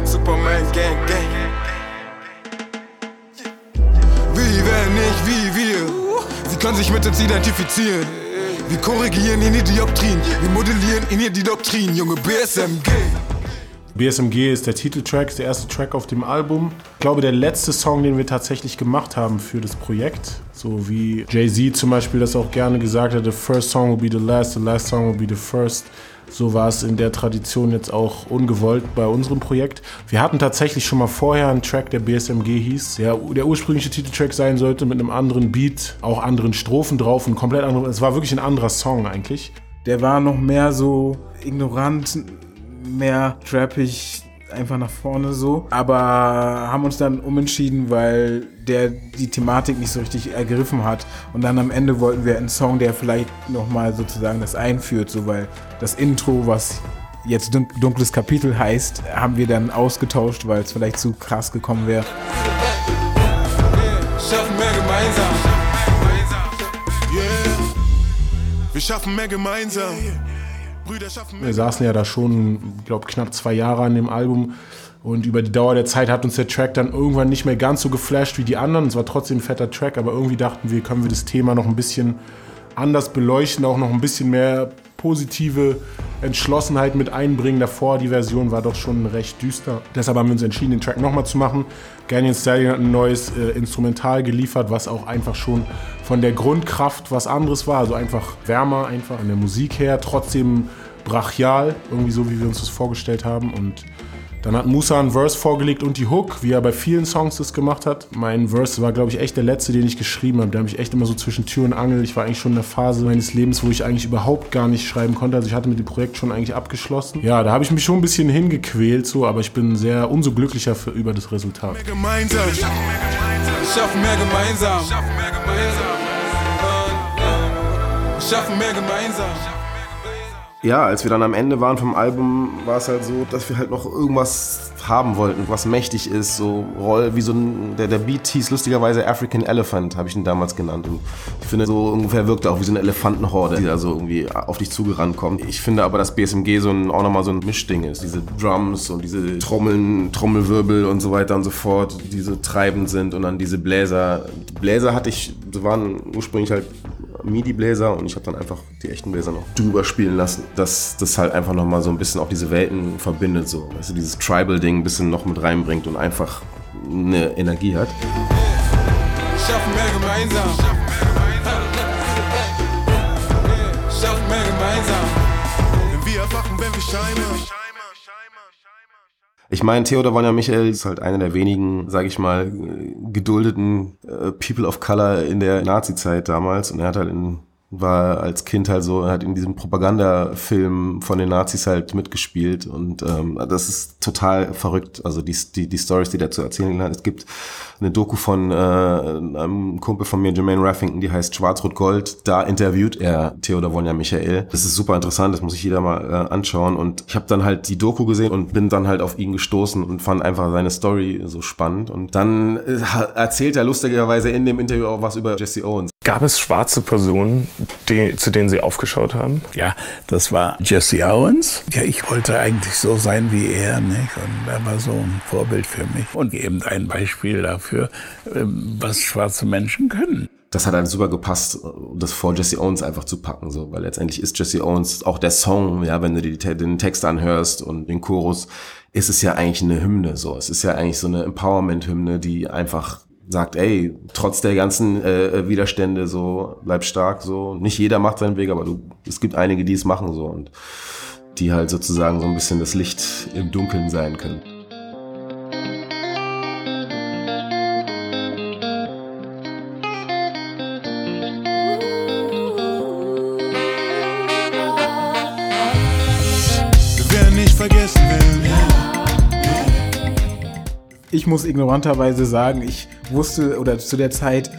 Black Superman Gang Gang. Wie, wenn nicht, wie wir. Sie können sich mit uns identifizieren. Wir korrigieren in die Doktrin, wir modellieren in die Doktrin, junge BSMG. BSMG ist der Titeltrack, ist der erste Track auf dem Album. Ich glaube, der letzte Song, den wir tatsächlich gemacht haben für das Projekt. So wie Jay-Z zum Beispiel das auch gerne gesagt hat, the first song will be the last, the last song will be the first. So war es in der Tradition jetzt auch ungewollt bei unserem Projekt. Wir hatten tatsächlich schon mal vorher einen Track, der BSMG hieß, der der ursprüngliche Titeltrack sein sollte, mit einem anderen Beat, auch anderen Strophen drauf und komplett anderen. Es war wirklich ein anderer Song eigentlich. Der war noch mehr so ignorant, mehr trappig, einfach nach vorne so. Aber haben uns dann umentschieden, weil der die Thematik nicht so richtig ergriffen hat. Und dann am Ende wollten wir einen Song, der vielleicht nochmal sozusagen das einführt, so weil das Intro, was jetzt dunkles Kapitel heißt, haben wir dann ausgetauscht, weil es vielleicht zu krass gekommen wäre. Schaffen mehr gemeinsam. Yeah. Wir schaffen mehr gemeinsam. Wir saßen ja da schon, glaube knapp zwei Jahre an dem Album. Und über die Dauer der Zeit hat uns der Track dann irgendwann nicht mehr ganz so geflasht wie die anderen. Es war trotzdem ein fetter Track, aber irgendwie dachten wir, können wir das Thema noch ein bisschen anders beleuchten, auch noch ein bisschen mehr positive Entschlossenheit mit einbringen. Davor, die Version war doch schon recht düster. Deshalb haben wir uns entschieden, den Track nochmal zu machen. Ganyan Stallion hat ein neues äh, Instrumental geliefert, was auch einfach schon von der Grundkraft was anderes war. Also einfach wärmer, einfach an der Musik her, trotzdem brachial, irgendwie so, wie wir uns das vorgestellt haben. Und dann hat Musa einen Verse vorgelegt und die Hook, wie er bei vielen Songs das gemacht hat. Mein Verse war, glaube ich, echt der letzte, den ich geschrieben habe. Der habe ich echt immer so zwischen Tür und Angel. Ich war eigentlich schon in der Phase meines Lebens, wo ich eigentlich überhaupt gar nicht schreiben konnte. Also ich hatte mit dem Projekt schon eigentlich abgeschlossen. Ja, da habe ich mich schon ein bisschen hingequält, so, aber ich bin sehr umso glücklicher für, über das Resultat. Mehr gemeinsam. Schaffen mehr gemeinsam. Schaffen mehr gemeinsam. Schaffen mehr gemeinsam. Ja, als wir dann am Ende waren vom Album, war es halt so, dass wir halt noch irgendwas haben wollten, was mächtig ist, so Roll, wie so ein, der, der Beat hieß lustigerweise African Elephant, habe ich ihn damals genannt. Und ich finde, so ungefähr wirkt er auch wie so eine Elefantenhorde, die da so irgendwie auf dich zugerannt kommt. Ich finde aber, dass BSMG so ein, auch nochmal so ein Mischding ist. Diese Drums und diese Trommeln, Trommelwirbel und so weiter und so fort, die so treibend sind und dann diese Bläser. Bläser hatte ich, waren ursprünglich halt MIDI-Bläser und ich habe dann einfach die echten Bläser noch drüber spielen lassen, dass das halt einfach nochmal so ein bisschen auch diese Welten verbindet, so, weißt du, dieses Tribal-Ding ein bisschen noch mit reinbringt und einfach eine Energie hat. Schaffen mehr gemeinsam. Schaffen mehr gemeinsam. Wir erwachen, wenn wir scheinen. Ich meine, Theodor Wanja Michael ist halt einer der wenigen, sage ich mal, geduldeten äh, People of Color in der Nazi-Zeit damals. Und er hat halt in, war als Kind halt so, hat in diesem Propagandafilm von den Nazis halt mitgespielt. Und ähm, das ist total verrückt. Also die, die, die Stories, die der zu erzählen hat. Es gibt eine Doku von äh, einem Kumpel von mir, Jermaine Raffington, die heißt Schwarz-Rot-Gold. Da interviewt er Theodor Wonja Michael. Das ist super interessant, das muss sich jeder mal äh, anschauen. Und ich habe dann halt die Doku gesehen und bin dann halt auf ihn gestoßen und fand einfach seine Story so spannend. Und dann äh, erzählt er lustigerweise in dem Interview auch was über Jesse Owens. Gab es schwarze Personen, die, zu denen Sie aufgeschaut haben? Ja, das war Jesse Owens. Ja, ich wollte eigentlich so sein wie er, nicht? Und er war so ein Vorbild für mich. Und eben ein Beispiel dafür, ähm, was schwarze Menschen können. das hat halt super gepasst, das vor Jesse Owens einfach zu packen, so, weil letztendlich ist Jesse Owens auch der Song, ja, wenn du die, den Text anhörst und den Chorus, ist es ja eigentlich eine Hymne, so. Es ist ja eigentlich so eine Empowerment-Hymne, die einfach sagt, ey, trotz der ganzen äh, Widerstände, so, bleib stark, so. Nicht jeder macht seinen Weg, aber du, es gibt einige, die es machen, so, und die halt sozusagen so ein bisschen das Licht im Dunkeln sein können. Ich muss ignoranterweise sagen, ich wusste oder zu der Zeit,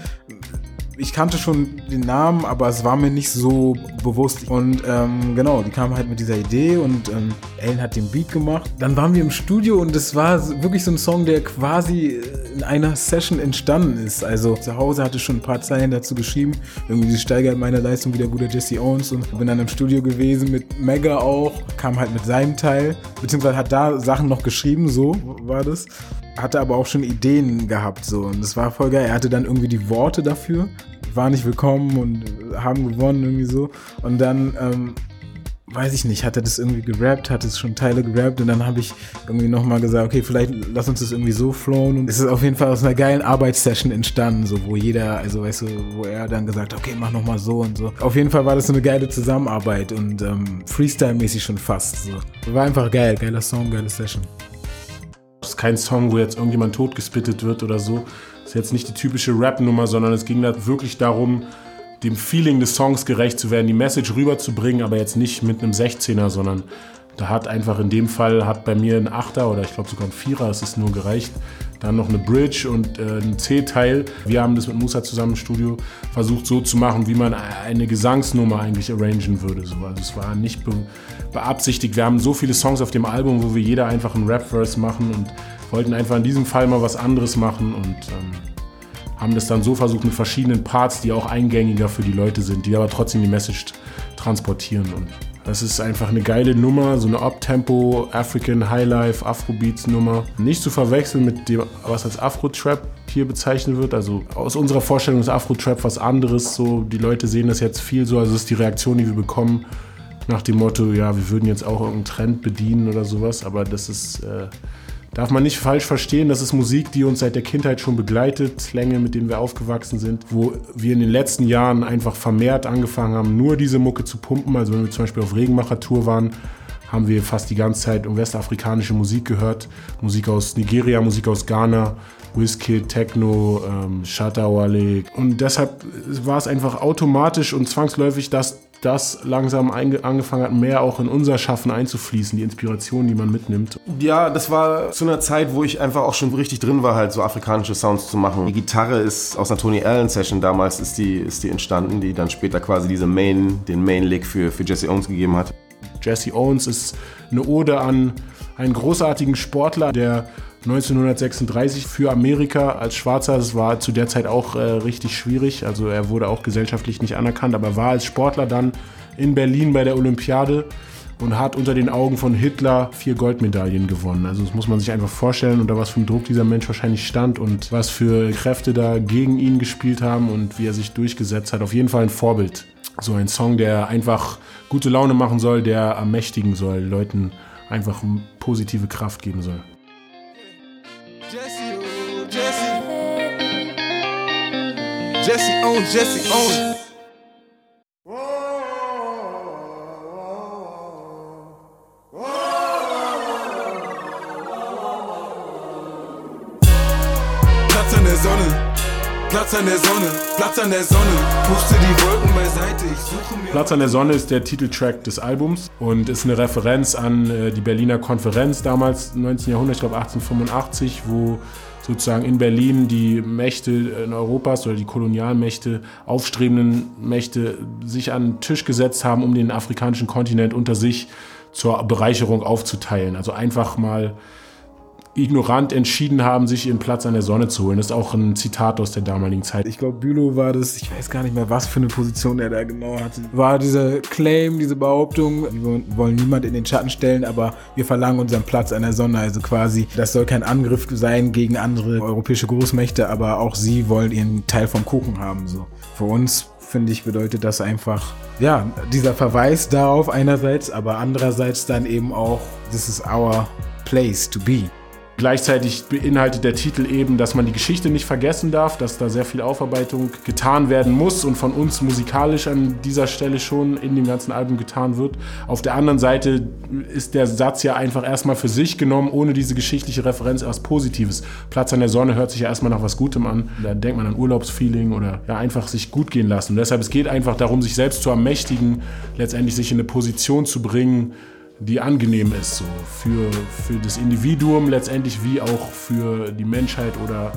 ich kannte schon den Namen, aber es war mir nicht so bewusst. Und ähm, genau, die kamen halt mit dieser Idee und ähm, Ellen hat den Beat gemacht. Dann waren wir im Studio und es war wirklich so ein Song, der quasi in einer Session entstanden ist. Also zu Hause hatte ich schon ein paar Zeilen dazu geschrieben. Irgendwie steigert meine Leistung wie der gute Jesse Owens und bin dann im Studio gewesen mit Mega auch, kam halt mit seinem Teil, beziehungsweise hat da Sachen noch geschrieben, so war das hatte aber auch schon Ideen gehabt so und das war voll geil. Er hatte dann irgendwie die Worte dafür, war nicht willkommen und haben gewonnen irgendwie so und dann ähm, weiß ich nicht, hat er das irgendwie gerappt, hat es schon Teile gerappt und dann habe ich irgendwie nochmal gesagt, okay, vielleicht lass uns das irgendwie so flowen und es ist auf jeden Fall aus einer geilen Arbeitssession entstanden, so wo jeder, also weißt du, wo er dann gesagt hat, okay, mach nochmal so und so. Auf jeden Fall war das so eine geile Zusammenarbeit und ähm, Freestyle-mäßig schon fast so. War einfach geil, geiler Song, geile Session. Das ist kein Song, wo jetzt irgendjemand totgespittet wird oder so. Das ist jetzt nicht die typische Rap-Nummer, sondern es ging da wirklich darum, dem Feeling des Songs gerecht zu werden, die Message rüberzubringen, aber jetzt nicht mit einem 16er, sondern da hat einfach in dem Fall hat bei mir ein Achter oder ich glaube sogar ein Vierer, es ist nur gereicht. Dann noch eine Bridge und äh, ein C-Teil. Wir haben das mit Musa zusammen im Studio versucht so zu machen, wie man eine Gesangsnummer eigentlich arrangen würde. So. Also es war nicht be beabsichtigt. Wir haben so viele Songs auf dem Album, wo wir jeder einfach einen Rap-Verse machen und wollten einfach in diesem Fall mal was anderes machen und ähm, haben das dann so versucht mit verschiedenen Parts, die auch eingängiger für die Leute sind, die aber trotzdem die Message transportieren. Und das ist einfach eine geile Nummer, so eine Up-Tempo, African Highlife, Afrobeats-Nummer. Nicht zu verwechseln mit dem, was als Afro-Trap hier bezeichnet wird. Also aus unserer Vorstellung ist Afro-Trap was anderes. So, die Leute sehen das jetzt viel so. Also das ist die Reaktion, die wir bekommen nach dem Motto, ja, wir würden jetzt auch irgendeinen Trend bedienen oder sowas. Aber das ist, äh, darf man nicht falsch verstehen. Das ist Musik, die uns seit der Kindheit schon begleitet, Länge, mit denen wir aufgewachsen sind, wo wir in den letzten Jahren einfach vermehrt angefangen haben, nur diese Mucke zu pumpen. Also wenn wir zum Beispiel auf Regenmacher-Tour waren, haben wir fast die ganze Zeit westafrikanische Musik gehört. Musik aus Nigeria, Musik aus Ghana, Wizkid, Techno, ähm, Shatawale. Und deshalb war es einfach automatisch und zwangsläufig, dass das langsam angefangen hat, mehr auch in unser Schaffen einzufließen, die Inspiration, die man mitnimmt. Ja, das war zu einer Zeit, wo ich einfach auch schon richtig drin war, halt so afrikanische Sounds zu machen. Die Gitarre ist aus einer Tony Allen Session damals ist die, ist die entstanden, die dann später quasi diese Main, den Main Lick für, für Jesse Owens gegeben hat. Jesse Owens ist eine Ode an einen großartigen Sportler, der 1936 für Amerika als Schwarzer, das war zu der Zeit auch äh, richtig schwierig, also er wurde auch gesellschaftlich nicht anerkannt, aber war als Sportler dann in Berlin bei der Olympiade und hat unter den Augen von Hitler vier Goldmedaillen gewonnen. Also das muss man sich einfach vorstellen, unter was für einem Druck dieser Mensch wahrscheinlich stand und was für Kräfte da gegen ihn gespielt haben und wie er sich durchgesetzt hat. Auf jeden Fall ein Vorbild. So ein Song, der einfach gute Laune machen soll, der ermächtigen soll, Leuten einfach positive Kraft geben soll. Jesse, oh, Jesse. Jesse on, Jesse on. Platz an der Sonne, Platz an der Sonne, puste die Wolken beiseite, ich suche mir. Platz an der Sonne ist der Titeltrack des Albums und ist eine Referenz an äh, die Berliner Konferenz damals, 19. Jahrhundert, ich glaube 1885, wo sozusagen in Berlin die Mächte in Europas oder die Kolonialmächte, aufstrebenden Mächte sich an den Tisch gesetzt haben, um den afrikanischen Kontinent unter sich zur Bereicherung aufzuteilen. Also einfach mal ignorant entschieden haben, sich ihren Platz an der Sonne zu holen. Das ist auch ein Zitat aus der damaligen Zeit. Ich glaube, Bülow war das, ich weiß gar nicht mehr, was für eine Position er da genau hatte. War dieser Claim, diese Behauptung, wir wollen niemand in den Schatten stellen, aber wir verlangen unseren Platz an der Sonne. Also quasi, das soll kein Angriff sein gegen andere europäische Großmächte, aber auch sie wollen ihren Teil vom Kuchen haben. So. Für uns finde ich, bedeutet das einfach, ja, dieser Verweis darauf einerseits, aber andererseits dann eben auch, this is our place to be. Gleichzeitig beinhaltet der Titel eben, dass man die Geschichte nicht vergessen darf, dass da sehr viel Aufarbeitung getan werden muss und von uns musikalisch an dieser Stelle schon in dem ganzen Album getan wird. Auf der anderen Seite ist der Satz ja einfach erstmal für sich genommen, ohne diese geschichtliche Referenz etwas Positives. Platz an der Sonne hört sich ja erstmal nach was Gutem an. Da denkt man an Urlaubsfeeling oder ja, einfach sich gut gehen lassen. Und deshalb es geht einfach darum, sich selbst zu ermächtigen, letztendlich sich in eine Position zu bringen, die angenehm ist, so für, für das Individuum letztendlich wie auch für die Menschheit oder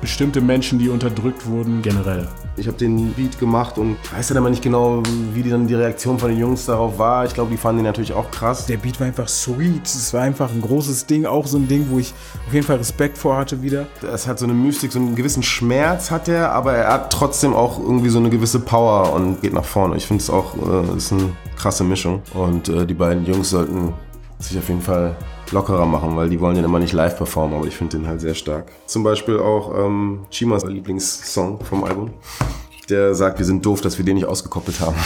bestimmte Menschen, die unterdrückt wurden, generell. Ich habe den Beat gemacht und weiß dann aber nicht genau, wie die dann die Reaktion von den Jungs darauf war. Ich glaube, die fanden den natürlich auch krass. Der Beat war einfach sweet. Es war einfach ein großes Ding, auch so ein Ding, wo ich auf jeden Fall Respekt vor hatte wieder. Es hat so eine Mystik, so einen gewissen Schmerz hat er, aber er hat trotzdem auch irgendwie so eine gewisse Power und geht nach vorne. Ich finde es auch, äh, ist eine krasse Mischung und äh, die beiden Jungs sollten sich auf jeden Fall lockerer machen, weil die wollen den immer nicht live performen, aber ich finde den halt sehr stark. Zum Beispiel auch ähm, Chimas Lieblingssong vom Album. Der sagt, wir sind doof, dass wir den nicht ausgekoppelt haben.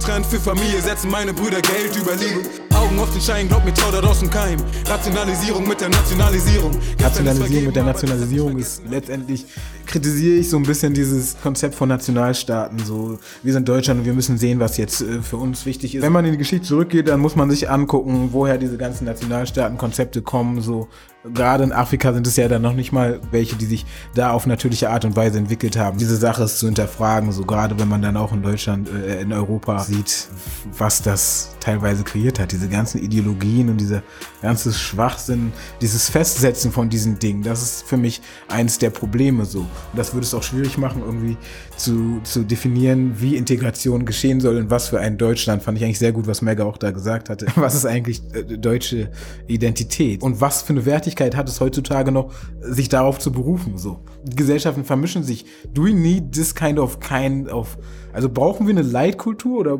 Getrennt für Familie, setzen meine Brüder Geld über Liebe. Augen auf den Schein, glaub mir, trau da draußen keim. Nationalisierung mit der Nationalisierung. Nationalisierung mit der Nationalisierung ist letztendlich, kritisiere ich so ein bisschen dieses Konzept von Nationalstaaten. So, wir sind Deutschland und wir müssen sehen, was jetzt äh, für uns wichtig ist. Wenn man in die Geschichte zurückgeht, dann muss man sich angucken, woher diese ganzen Nationalstaatenkonzepte kommen. So, gerade in Afrika sind es ja dann noch nicht mal welche, die sich da auf natürliche Art und Weise entwickelt haben. Diese Sache ist zu hinterfragen, so gerade wenn man dann auch in Deutschland, äh, in Europa sieht, was das teilweise kreiert hat. Diese ganzen Ideologien und dieser ganze Schwachsinn, dieses Festsetzen von diesen Dingen, das ist für mich eines der Probleme so. Und das würde es auch schwierig machen, irgendwie zu, zu definieren, wie Integration geschehen soll und was für ein Deutschland. Fand ich eigentlich sehr gut, was Mega auch da gesagt hatte. Was ist eigentlich äh, deutsche Identität? Und was für eine Wertigkeit hat es heutzutage noch, sich darauf zu berufen? So. Gesellschaften vermischen sich. Do we need this kind of kind of. Also brauchen wir eine Leitkultur oder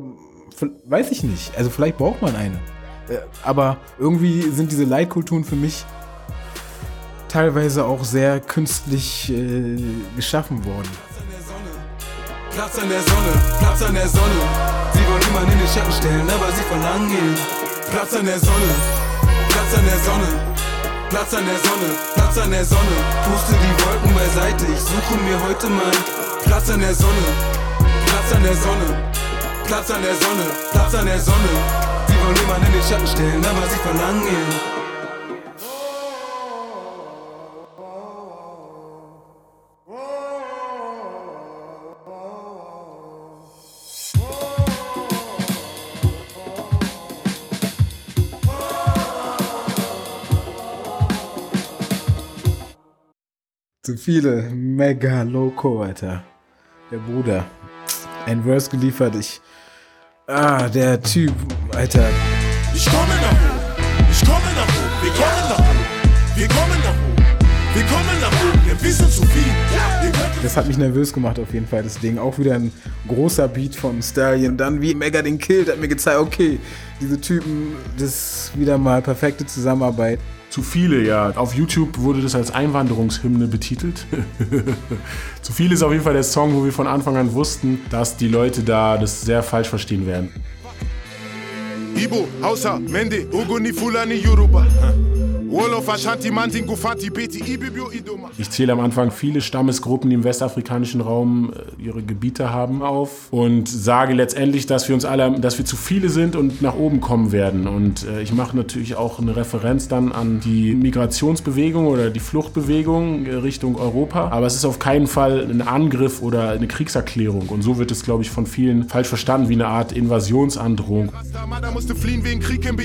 weiß ich nicht. Also vielleicht braucht man eine. Äh, Aber irgendwie sind diese Leitkulturen für mich teilweise auch sehr künstlich äh, geschaffen worden. Platz an der Sonne, Platz an der Sonne. Sie wollen niemanden in den Schatten stellen, aber sie verlangen ihn. Platz an der Sonne, Platz an der Sonne. Platz an der Sonne, Platz an der Sonne. Puste die Wolken beiseite, ich suche mir heute meinen Platz an der Sonne, Platz an der Sonne. Platz an der Sonne, Platz an der Sonne. Sie wollen niemanden in den Schatten stellen, aber sie verlangen ihn. Zu viele. Mega Loco, Alter. Der Bruder. Ein Verse geliefert. Ich. Ah, der Typ, Alter. Ich komme nach oben, ich komme nach oben, wir kommen nach oben, wir kommen nach oben, wir kommen nach oben, wir wissen zu viel. Das hat mich nervös gemacht auf jeden Fall, das Ding. Auch wieder ein großer Beat vom Stallion. Dann wie Mega den killt, hat mir gezeigt, okay, diese Typen, das ist wieder mal perfekte Zusammenarbeit. Zu viele, ja. Auf YouTube wurde das als Einwanderungshymne betitelt. Zu viele ist auf jeden Fall der Song, wo wir von Anfang an wussten, dass die Leute da das sehr falsch verstehen werden. Ibo, Hausa, Mende, Ogoni, Fulani, Yoruba. Ich zähle am Anfang viele Stammesgruppen, die im westafrikanischen Raum äh, ihre Gebiete haben, auf und sage letztendlich, dass wir uns alle, dass wir zu viele sind und nach oben kommen werden. Und äh, ich mache natürlich auch eine Referenz dann an die Migrationsbewegung oder die Fluchtbewegung äh, Richtung Europa. Aber es ist auf keinen Fall ein Angriff oder eine Kriegserklärung. Und so wird es, glaube ich, von vielen falsch verstanden wie eine Art Invasionsandrohung. Mada musste fliehen wegen Krieg in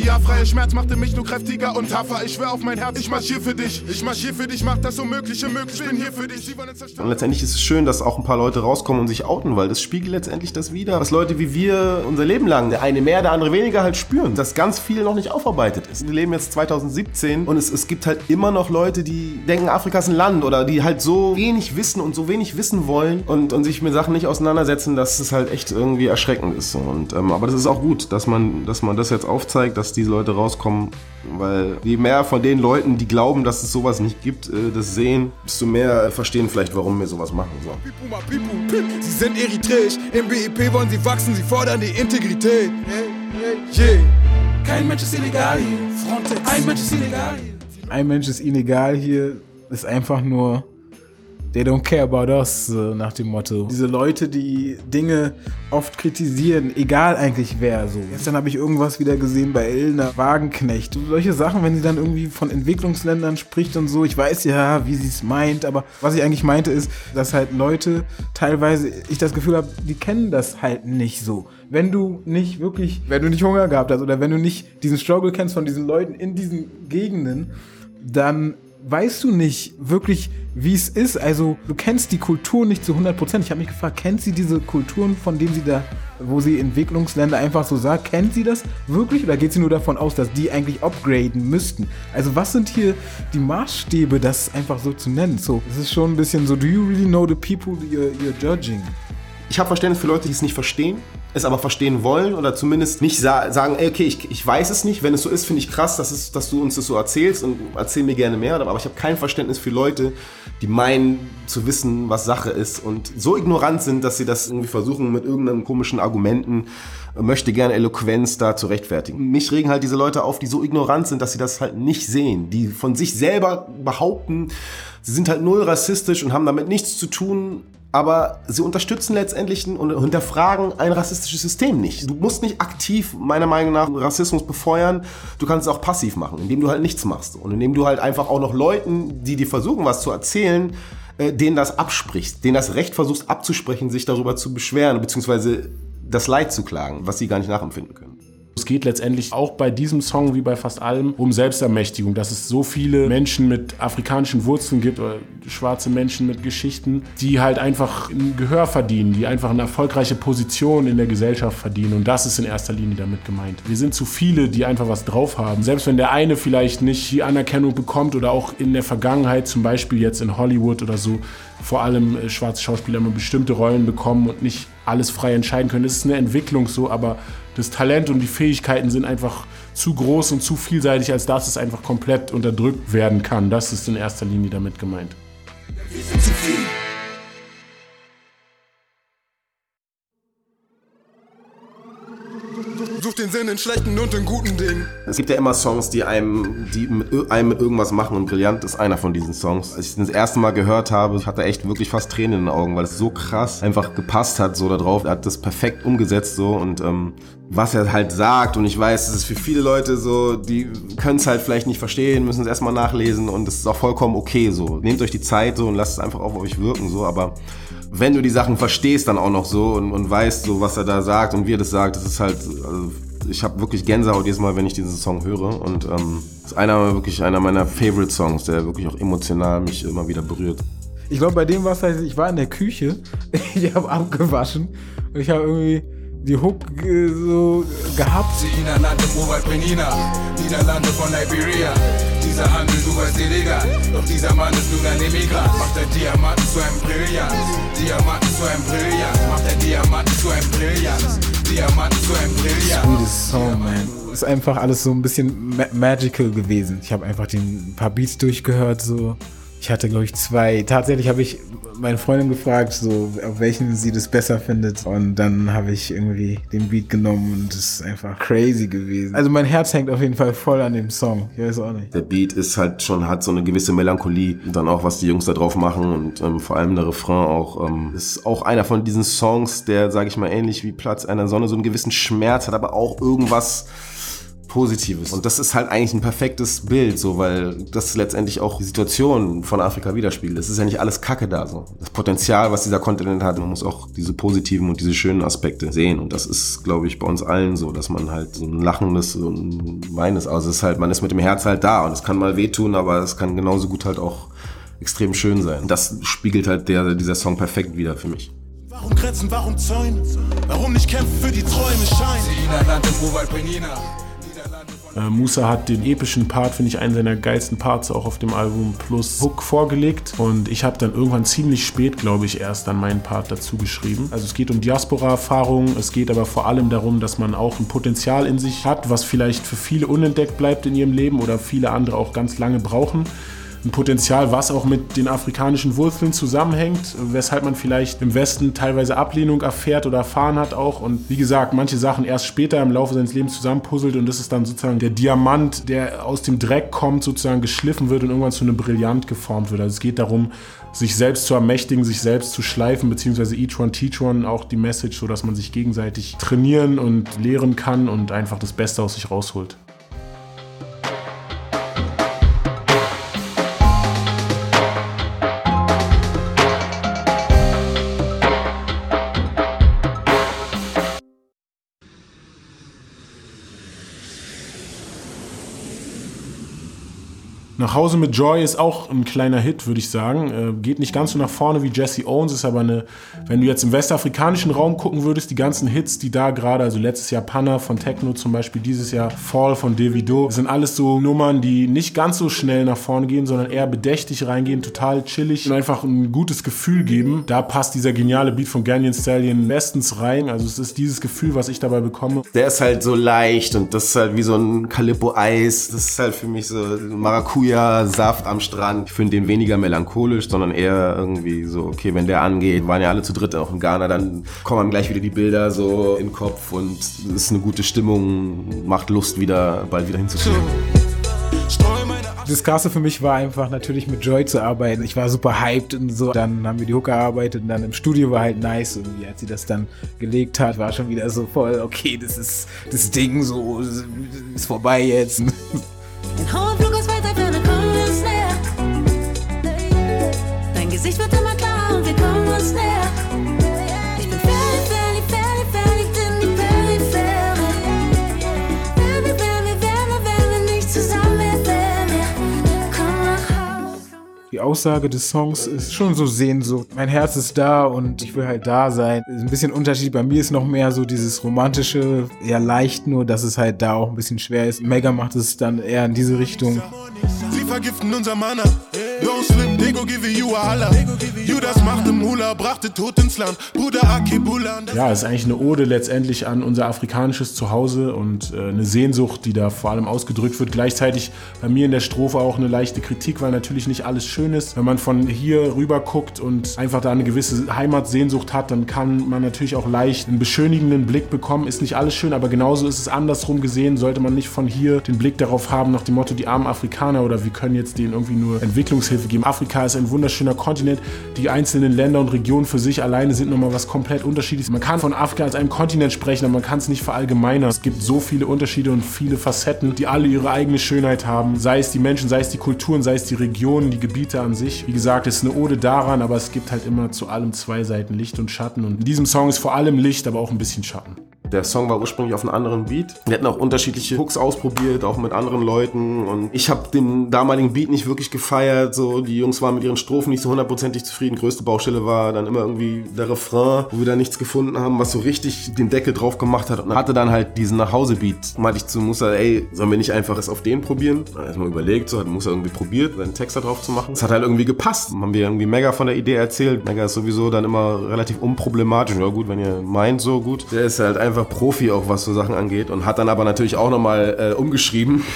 Schmerz machte mich nur kräftiger und tougher. Ich auf mein Herz, ich marsch hier für dich. Ich marsch hier für dich, mach das Unmögliche möglich. Ich bin hier für dich. Sie wollen Und zerstören. letztendlich ist es schön, dass auch ein paar Leute rauskommen und sich outen, weil das spiegelt letztendlich das wieder, was Leute wie wir unser Leben lang, der eine mehr, der andere weniger, halt spüren, dass ganz viel noch nicht aufarbeitet ist. Wir leben jetzt 2017 und es, es gibt halt immer noch Leute, die denken, Afrika ist ein Land oder die halt so wenig wissen und so wenig wissen wollen und, und sich mit Sachen nicht auseinandersetzen, dass es halt echt irgendwie erschreckend ist. Und, ähm, aber das ist auch gut, dass man, dass man das jetzt aufzeigt, dass diese Leute rauskommen, weil je mehr von den Leuten, die glauben, dass es sowas nicht gibt, äh, das sehen, desto mehr verstehen vielleicht, warum wir sowas machen. So. Pipu, ma, pipu, pip. Sie sind eritreisch, im BIP wollen sie wachsen, sie fordern die Integrität. Yeah. Kein Mensch ist illegal hier. Frontex. Ein Mensch ist illegal hier. Ein Mensch ist ihnen egal hier, ist einfach nur They don't care about us, nach dem Motto. Diese Leute, die Dinge oft kritisieren, egal eigentlich wer so. Gestern habe ich irgendwas wieder gesehen bei Elna Wagenknecht. Solche Sachen, wenn sie dann irgendwie von Entwicklungsländern spricht und so. Ich weiß ja, wie sie es meint, aber was ich eigentlich meinte ist, dass halt Leute teilweise, ich das Gefühl habe, die kennen das halt nicht so. Wenn du nicht wirklich, wenn du nicht Hunger gehabt hast oder wenn du nicht diesen Struggle kennst von diesen Leuten in diesen Gegenden, dann weißt du nicht wirklich, wie es ist. Also du kennst die Kultur nicht zu 100 Prozent. Ich habe mich gefragt, kennt sie diese Kulturen, von denen sie da, wo sie Entwicklungsländer einfach so sagt, kennt sie das wirklich oder geht sie nur davon aus, dass die eigentlich upgraden müssten? Also was sind hier die Maßstäbe, das einfach so zu nennen? So, es ist schon ein bisschen so, do you really know the people you're, you're judging? Ich habe Verständnis für Leute, die es nicht verstehen, es aber verstehen wollen oder zumindest nicht sa sagen, ey, okay, ich, ich weiß es nicht. Wenn es so ist, finde ich krass, dass, es, dass du uns das so erzählst und erzähl mir gerne mehr. Aber ich habe kein Verständnis für Leute, die meinen zu wissen, was Sache ist und so ignorant sind, dass sie das irgendwie versuchen mit irgendeinem komischen Argumenten, möchte gerne Eloquenz da zu rechtfertigen. Mich regen halt diese Leute auf, die so ignorant sind, dass sie das halt nicht sehen, die von sich selber behaupten, sie sind halt null rassistisch und haben damit nichts zu tun, aber sie unterstützen letztendlich und hinterfragen ein rassistisches System nicht. Du musst nicht aktiv, meiner Meinung nach, Rassismus befeuern. Du kannst es auch passiv machen, indem du halt nichts machst. Und indem du halt einfach auch noch Leuten, die dir versuchen, was zu erzählen, äh, denen das absprichst, denen das Recht versuchst abzusprechen, sich darüber zu beschweren, beziehungsweise das Leid zu klagen, was sie gar nicht nachempfinden können. Es geht letztendlich auch bei diesem Song wie bei fast allem um Selbstermächtigung, dass es so viele Menschen mit afrikanischen Wurzeln gibt oder schwarze Menschen mit Geschichten, die halt einfach ein Gehör verdienen, die einfach eine erfolgreiche Position in der Gesellschaft verdienen und das ist in erster Linie damit gemeint. Wir sind zu viele, die einfach was drauf haben. Selbst wenn der eine vielleicht nicht die Anerkennung bekommt oder auch in der Vergangenheit, zum Beispiel jetzt in Hollywood oder so, vor allem äh, schwarze Schauspieler immer bestimmte Rollen bekommen und nicht alles frei entscheiden können. Das ist eine Entwicklung so, aber das Talent und die Fähigkeiten sind einfach zu groß und zu vielseitig, als dass es einfach komplett unterdrückt werden kann. Das ist in erster Linie damit gemeint. Wir sind zu viel. Such den Sinn in schlechten und in guten Dingen. Es gibt ja immer Songs, die einem, die mit einem mit irgendwas machen und Brillant ist einer von diesen Songs. Als ich den das erste Mal gehört habe, ich hatte echt wirklich fast Tränen in den Augen, weil es so krass einfach gepasst hat so da drauf. Er hat das perfekt umgesetzt so und ähm, was er halt sagt und ich weiß, es ist für viele Leute so, die können es halt vielleicht nicht verstehen, müssen es erstmal nachlesen und es ist auch vollkommen okay so. Nehmt euch die Zeit so und lasst es einfach auf euch wirken so, aber wenn du die Sachen verstehst dann auch noch so und, und weißt so, was er da sagt und wie er das sagt, das ist halt, also ich habe wirklich Gänsehaut jedes Mal, wenn ich diesen Song höre und ähm, ist einer wirklich einer meiner Favorite Songs, der wirklich auch emotional mich immer wieder berührt. Ich glaube, bei dem war es halt, ich war in der Küche, ich habe abgewaschen und ich habe irgendwie die Hook äh, so gehabt. Sina Land im Oberpenina, Niederlande von Liberia. Dieser Handel, du weißt illegal. Doch dieser Mann ist nun ein Emigrant. Macht der Diamanten zu einem Brillant. Diamanten zu einem Brillant. Macht der Diamanten zu einem Brillant. Diamanten zu einem Brillant. Sweetest Song, man. Ist einfach alles so ein bisschen ma magical gewesen. Ich habe einfach den paar Beats durchgehört, so. Ich hatte, glaube ich, zwei. Tatsächlich habe ich meine Freundin gefragt, so auf welchen sie das besser findet. Und dann habe ich irgendwie den Beat genommen und es ist einfach crazy gewesen. Also mein Herz hängt auf jeden Fall voll an dem Song. Ich weiß auch nicht. Der Beat ist halt schon, hat so eine gewisse Melancholie. Und dann auch, was die Jungs da drauf machen und ähm, vor allem der Refrain auch. Ähm, ist auch einer von diesen Songs, der, sage ich mal, ähnlich wie Platz einer Sonne so einen gewissen Schmerz hat, aber auch irgendwas Positives. Und das ist halt eigentlich ein perfektes Bild, so, weil das letztendlich auch die Situation von Afrika widerspiegelt. Es ist ja nicht alles Kacke da, so. Das Potenzial, was dieser Kontinent hat, man muss auch diese positiven und diese schönen Aspekte sehen. Und das ist, glaube ich, bei uns allen so, dass man halt so ein lachendes und weines, also es ist halt, man ist mit dem Herz halt da und es kann mal wehtun, aber es kann genauso gut halt auch extrem schön sein. Das spiegelt halt der, dieser Song perfekt wieder für mich. Warum Grenzen, warum Zäune? Warum nicht kämpfen für die Träume? Schein. Äh, Musa hat den epischen Part, finde ich, einen seiner geilsten Parts auch auf dem Album plus Hook vorgelegt. Und ich habe dann irgendwann ziemlich spät, glaube ich, erst dann meinen Part dazu geschrieben. Also es geht um Diaspora-Erfahrungen, es geht aber vor allem darum, dass man auch ein Potenzial in sich hat, was vielleicht für viele unentdeckt bleibt in ihrem Leben oder viele andere auch ganz lange brauchen ein Potenzial, was auch mit den afrikanischen Wurzeln zusammenhängt, weshalb man vielleicht im Westen teilweise Ablehnung erfährt oder erfahren hat auch und wie gesagt, manche Sachen erst später im Laufe seines Lebens zusammenpuzzelt und das ist dann sozusagen der Diamant, der aus dem Dreck kommt, sozusagen geschliffen wird und irgendwann zu einem Brillant geformt wird. Also es geht darum, sich selbst zu ermächtigen, sich selbst zu schleifen, beziehungsweise each one teach one, auch die Message, so dass man sich gegenseitig trainieren und lehren kann und einfach das Beste aus sich rausholt. Nach Hause mit Joy ist auch ein kleiner Hit, würde ich sagen. Äh, geht nicht ganz so nach vorne wie Jesse Owens, ist aber eine, wenn du jetzt im westafrikanischen Raum gucken würdest, die ganzen Hits, die da gerade, also letztes Jahr Panna von Techno zum Beispiel, dieses Jahr Fall von Davido, sind alles so Nummern, die nicht ganz so schnell nach vorne gehen, sondern eher bedächtig reingehen, total chillig und einfach ein gutes Gefühl geben. Da passt dieser geniale Beat von Ganyan Stallion bestens rein. Also es ist dieses Gefühl, was ich dabei bekomme. Der ist halt so leicht und das ist halt wie so ein Calippo-Eis. Das ist halt für mich so Maracuja Maracuja-Saft am Strand. Ich finde den weniger melancholisch, sondern eher irgendwie so, okay, wenn der angeht, waren ja alle zu dritt auch in Ghana, dann kommen einem gleich wieder die Bilder so im Kopf und es ist eine gute Stimmung, macht Lust, wieder bald wieder hinzufliegen. Das Krasse für mich war einfach natürlich mit Joy zu arbeiten. Ich war super hyped und so. Dann haben wir die Hook gearbeitet und dann im Studio war halt nice. Und als sie das dann gelegt hat, war schon wieder so voll, okay, das ist das Ding so, ist vorbei jetzt. Die Aussage des Songs ist schon so Sehnsucht. Mein Herz ist da und ich will halt da sein. Ist ein bisschen Unterschied. Bei mir ist noch mehr so dieses romantische, eher leicht nur, dass es halt da auch ein bisschen schwer ist. Mega macht es dann eher in diese Richtung. Sie vergiften unser Mana. Yo, Slim, they go give you a holla. Judas machte Mula, brachte Tod ins Land. Bruder Akibula. Ja, ist eigentlich eine Ode letztendlich an unser afrikanisches Zuhause und äh, eine Sehnsucht, die da vor allem ausgedrückt wird. Gleichzeitig bei mir in der Strophe auch eine leichte Kritik, weil natürlich nicht alles schön ist. Wenn man von hier rüber guckt und einfach da eine gewisse Heimatsehnsucht hat, dann kann man natürlich auch leicht einen beschönigenden Blick bekommen. Ist nicht alles schön, aber genauso ist es andersrum gesehen. Sollte man nicht von hier den Blick darauf haben, nach dem Motto, die armen Afrikaner oder wir können jetzt denen irgendwie nur Entwicklungshilfe geben. Afrika ist ein wunderschöner Kontinent. Die einzelnen Länder und Regionen für sich alleine sind nochmal was komplett unterschiedliches. Man kann von Afrika als einem Kontinent sprechen, aber man kann es nicht verallgemeinern. Es gibt so viele Unterschiede und viele Facetten, die alle ihre eigene Schönheit haben. Sei es die Menschen, sei es die Kulturen, sei es die Regionen, die Gebiete an sich. Wie gesagt, es ist eine Ode daran, aber es gibt halt immer zu allem zwei Seiten, Licht und Schatten. Und in diesem Song ist vor allem Licht, aber auch ein bisschen Schatten. Der Song war ursprünglich auf einem anderen Beat. Wir hatten auch unterschiedliche Hooks ausprobiert, auch mit anderen Leuten. Und ich habe den damaligen Beat nicht wirklich gefeiert. So, die Jungs waren mit ihren Strophen nicht so hundertprozentig zufrieden. Größte Baustelle war dann immer irgendwie der Refrain, wo wir da nichts gefunden haben, was so richtig den Deckel drauf gemacht hat. Und hatte dann halt diesen Nachhause-Beat. Meinte ich zu Musa, ey, sollen wir nicht einfach es auf den probieren? Erstmal überlegt, so hat Musa irgendwie probiert, seinen Text da drauf zu machen. Es hat halt irgendwie gepasst. Haben wir irgendwie mega von der Idee erzählt. Mega ist sowieso dann immer relativ unproblematisch. Ja gut, wenn ihr meint, so gut. Der ist halt einfach Profi auch, was so Sachen angeht. Und hat dann aber natürlich auch nochmal äh, umgeschrieben.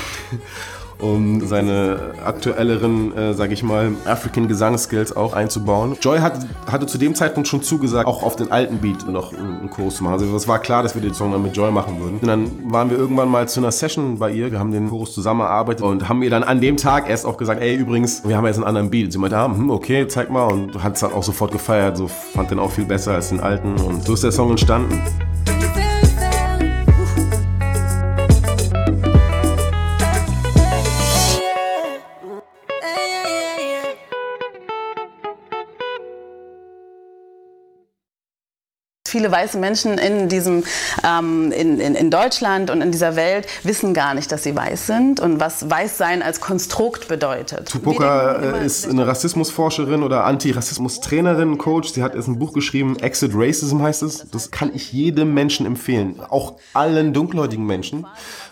um seine aktuelleren, äh, sage ich mal, African Gesangskills auch einzubauen. Joy hat, hatte zu dem Zeitpunkt schon zugesagt, auch auf den alten Beat noch einen Kurs zu machen. Also es war klar, dass wir den Song dann mit Joy machen würden. Und dann waren wir irgendwann mal zu einer Session bei ihr, wir haben den Kurs zusammengearbeitet und haben ihr dann an dem Tag erst auch gesagt, ey, übrigens, wir haben jetzt einen anderen Beat. Sie meinte, ah, hm, okay, zeig mal und hat es dann auch sofort gefeiert, so fand den auch viel besser als den alten und so ist der Song entstanden. Viele weiße Menschen in diesem ähm, in, in, in Deutschland und in dieser Welt wissen gar nicht, dass sie weiß sind und was Weißsein als Konstrukt bedeutet. Tupoka äh, ist eine Rassismusforscherin oder Antirassismus-Trainerin, Coach. Sie hat jetzt ein Buch geschrieben, Exit Racism heißt es. Das kann ich jedem Menschen empfehlen, auch allen dunkelhäutigen Menschen,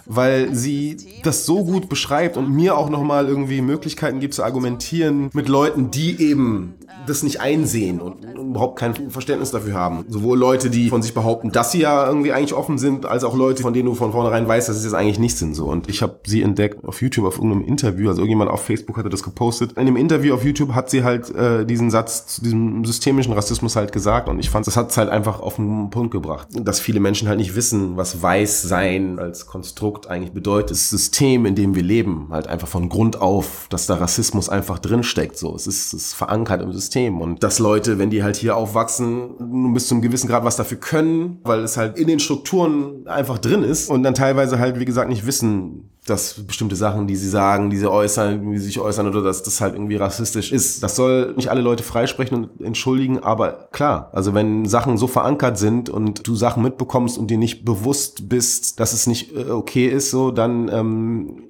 weil sie das so gut beschreibt und mir auch nochmal irgendwie Möglichkeiten gibt zu argumentieren mit Leuten, die eben das nicht einsehen und überhaupt kein Verständnis dafür haben. Sowohl Leute, die von sich behaupten, dass sie ja irgendwie eigentlich offen sind, als auch Leute, von denen du von vornherein weißt, dass sie das eigentlich nicht sind. So. Und ich habe sie entdeckt auf YouTube, auf irgendeinem Interview, also irgendjemand auf Facebook hatte das gepostet. In dem Interview auf YouTube hat sie halt äh, diesen Satz zu diesem systemischen Rassismus halt gesagt und ich fand, das hat es halt einfach auf den Punkt gebracht. Dass viele Menschen halt nicht wissen, was weiß sein als Konstrukt eigentlich bedeutet. Das System, in dem wir leben, halt einfach von Grund auf, dass da Rassismus einfach drinsteckt. So, es ist, es ist verankert im System. Und dass Leute, wenn die halt hier aufwachsen, nur bis zu einem gewissen Grad was dafür können, weil es halt in den Strukturen einfach drin ist und dann teilweise halt, wie gesagt, nicht wissen, dass bestimmte Sachen, die sie sagen, die sie äußern, wie sie sich äußern oder dass das halt irgendwie rassistisch ist. Das soll nicht alle Leute freisprechen und entschuldigen, aber klar, also wenn Sachen so verankert sind und du Sachen mitbekommst und dir nicht bewusst bist, dass es nicht äh, okay ist, so, dann, ähm,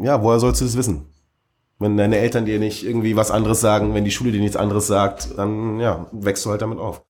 ja, woher sollst du das wissen? Wenn deine Eltern dir nicht irgendwie was anderes sagen, wenn die Schule dir nichts anderes sagt, dann ja, wächst du halt damit auf.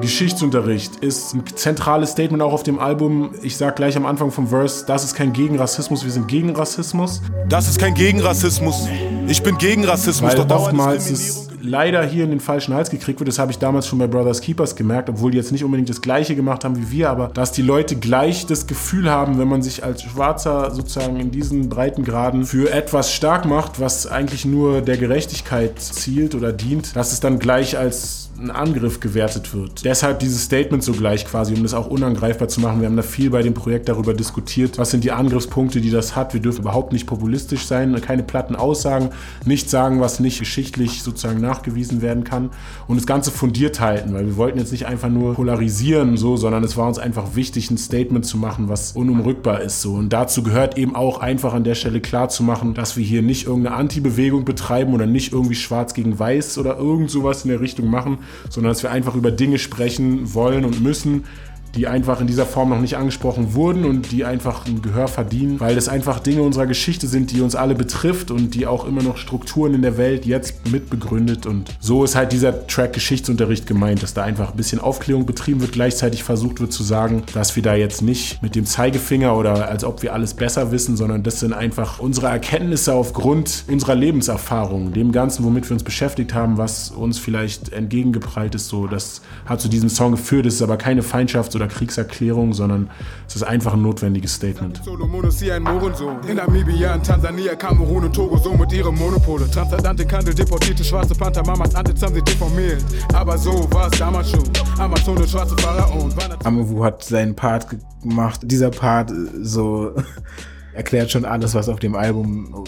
Geschichtsunterricht ist ein zentrales Statement auch auf dem Album. Ich sag gleich am Anfang vom Verse, das ist kein Gegenrassismus, wir sind gegen Rassismus. Das ist kein Gegenrassismus. Ich bin gegen Rassismus. Weil oftmals es leider hier in den falschen Hals gekriegt wird. Das habe ich damals schon bei Brothers Keepers gemerkt, obwohl die jetzt nicht unbedingt das Gleiche gemacht haben wie wir, aber dass die Leute gleich das Gefühl haben, wenn man sich als Schwarzer sozusagen in diesen breiten Graden für etwas stark macht, was eigentlich nur der Gerechtigkeit zielt oder dient, dass es dann gleich als ein Angriff gewertet wird. Deshalb dieses Statement so gleich quasi, um das auch unangreifbar zu machen. Wir haben da viel bei dem Projekt darüber diskutiert, was sind die Angriffspunkte, die das hat. Wir dürfen überhaupt nicht populistisch sein, keine platten Aussagen, nicht sagen, was nicht geschichtlich sozusagen nachgewiesen werden kann und das Ganze fundiert halten, weil wir wollten jetzt nicht einfach nur polarisieren so, sondern es war uns einfach wichtig, ein Statement zu machen, was unumrückbar ist so. Und dazu gehört eben auch einfach an der Stelle klar zu machen, dass wir hier nicht irgendeine Anti-Bewegung betreiben oder nicht irgendwie schwarz gegen weiß oder irgend sowas in der Richtung machen, sondern dass wir einfach über Dinge sprechen wollen und müssen, die einfach in dieser Form noch nicht angesprochen wurden und die einfach ein Gehör verdienen, weil das einfach Dinge unserer Geschichte sind, die uns alle betrifft und die auch immer noch Strukturen in der Welt jetzt mitbegründet. Und so ist halt dieser Track Geschichtsunterricht gemeint, dass da einfach ein bisschen Aufklärung betrieben wird, gleichzeitig versucht wird zu sagen, dass wir da jetzt nicht mit dem Zeigefinger oder als ob wir alles besser wissen, sondern das sind einfach unsere Erkenntnisse aufgrund unserer Lebenserfahrung, dem Ganzen, womit wir uns beschäftigt haben, was uns vielleicht entgegengeprallt ist. So, das hat zu diesem Song geführt, es ist aber keine Feindschaft oder Kriegserklärung, sondern es ist einfach ein notwendiges Statement. In Namibia, in Tansania, Kamerun und Togo so mit ihrem Monopole. Transatlantik Handel, deportierte schwarze Panther, Mamas Antlitz haben sie deformiert. Aber so war es damals schon. Amazone, schwarze Pharaon. Amewu hat seinen Part gemacht. Dieser Part so erklärt schon alles, was auf dem Album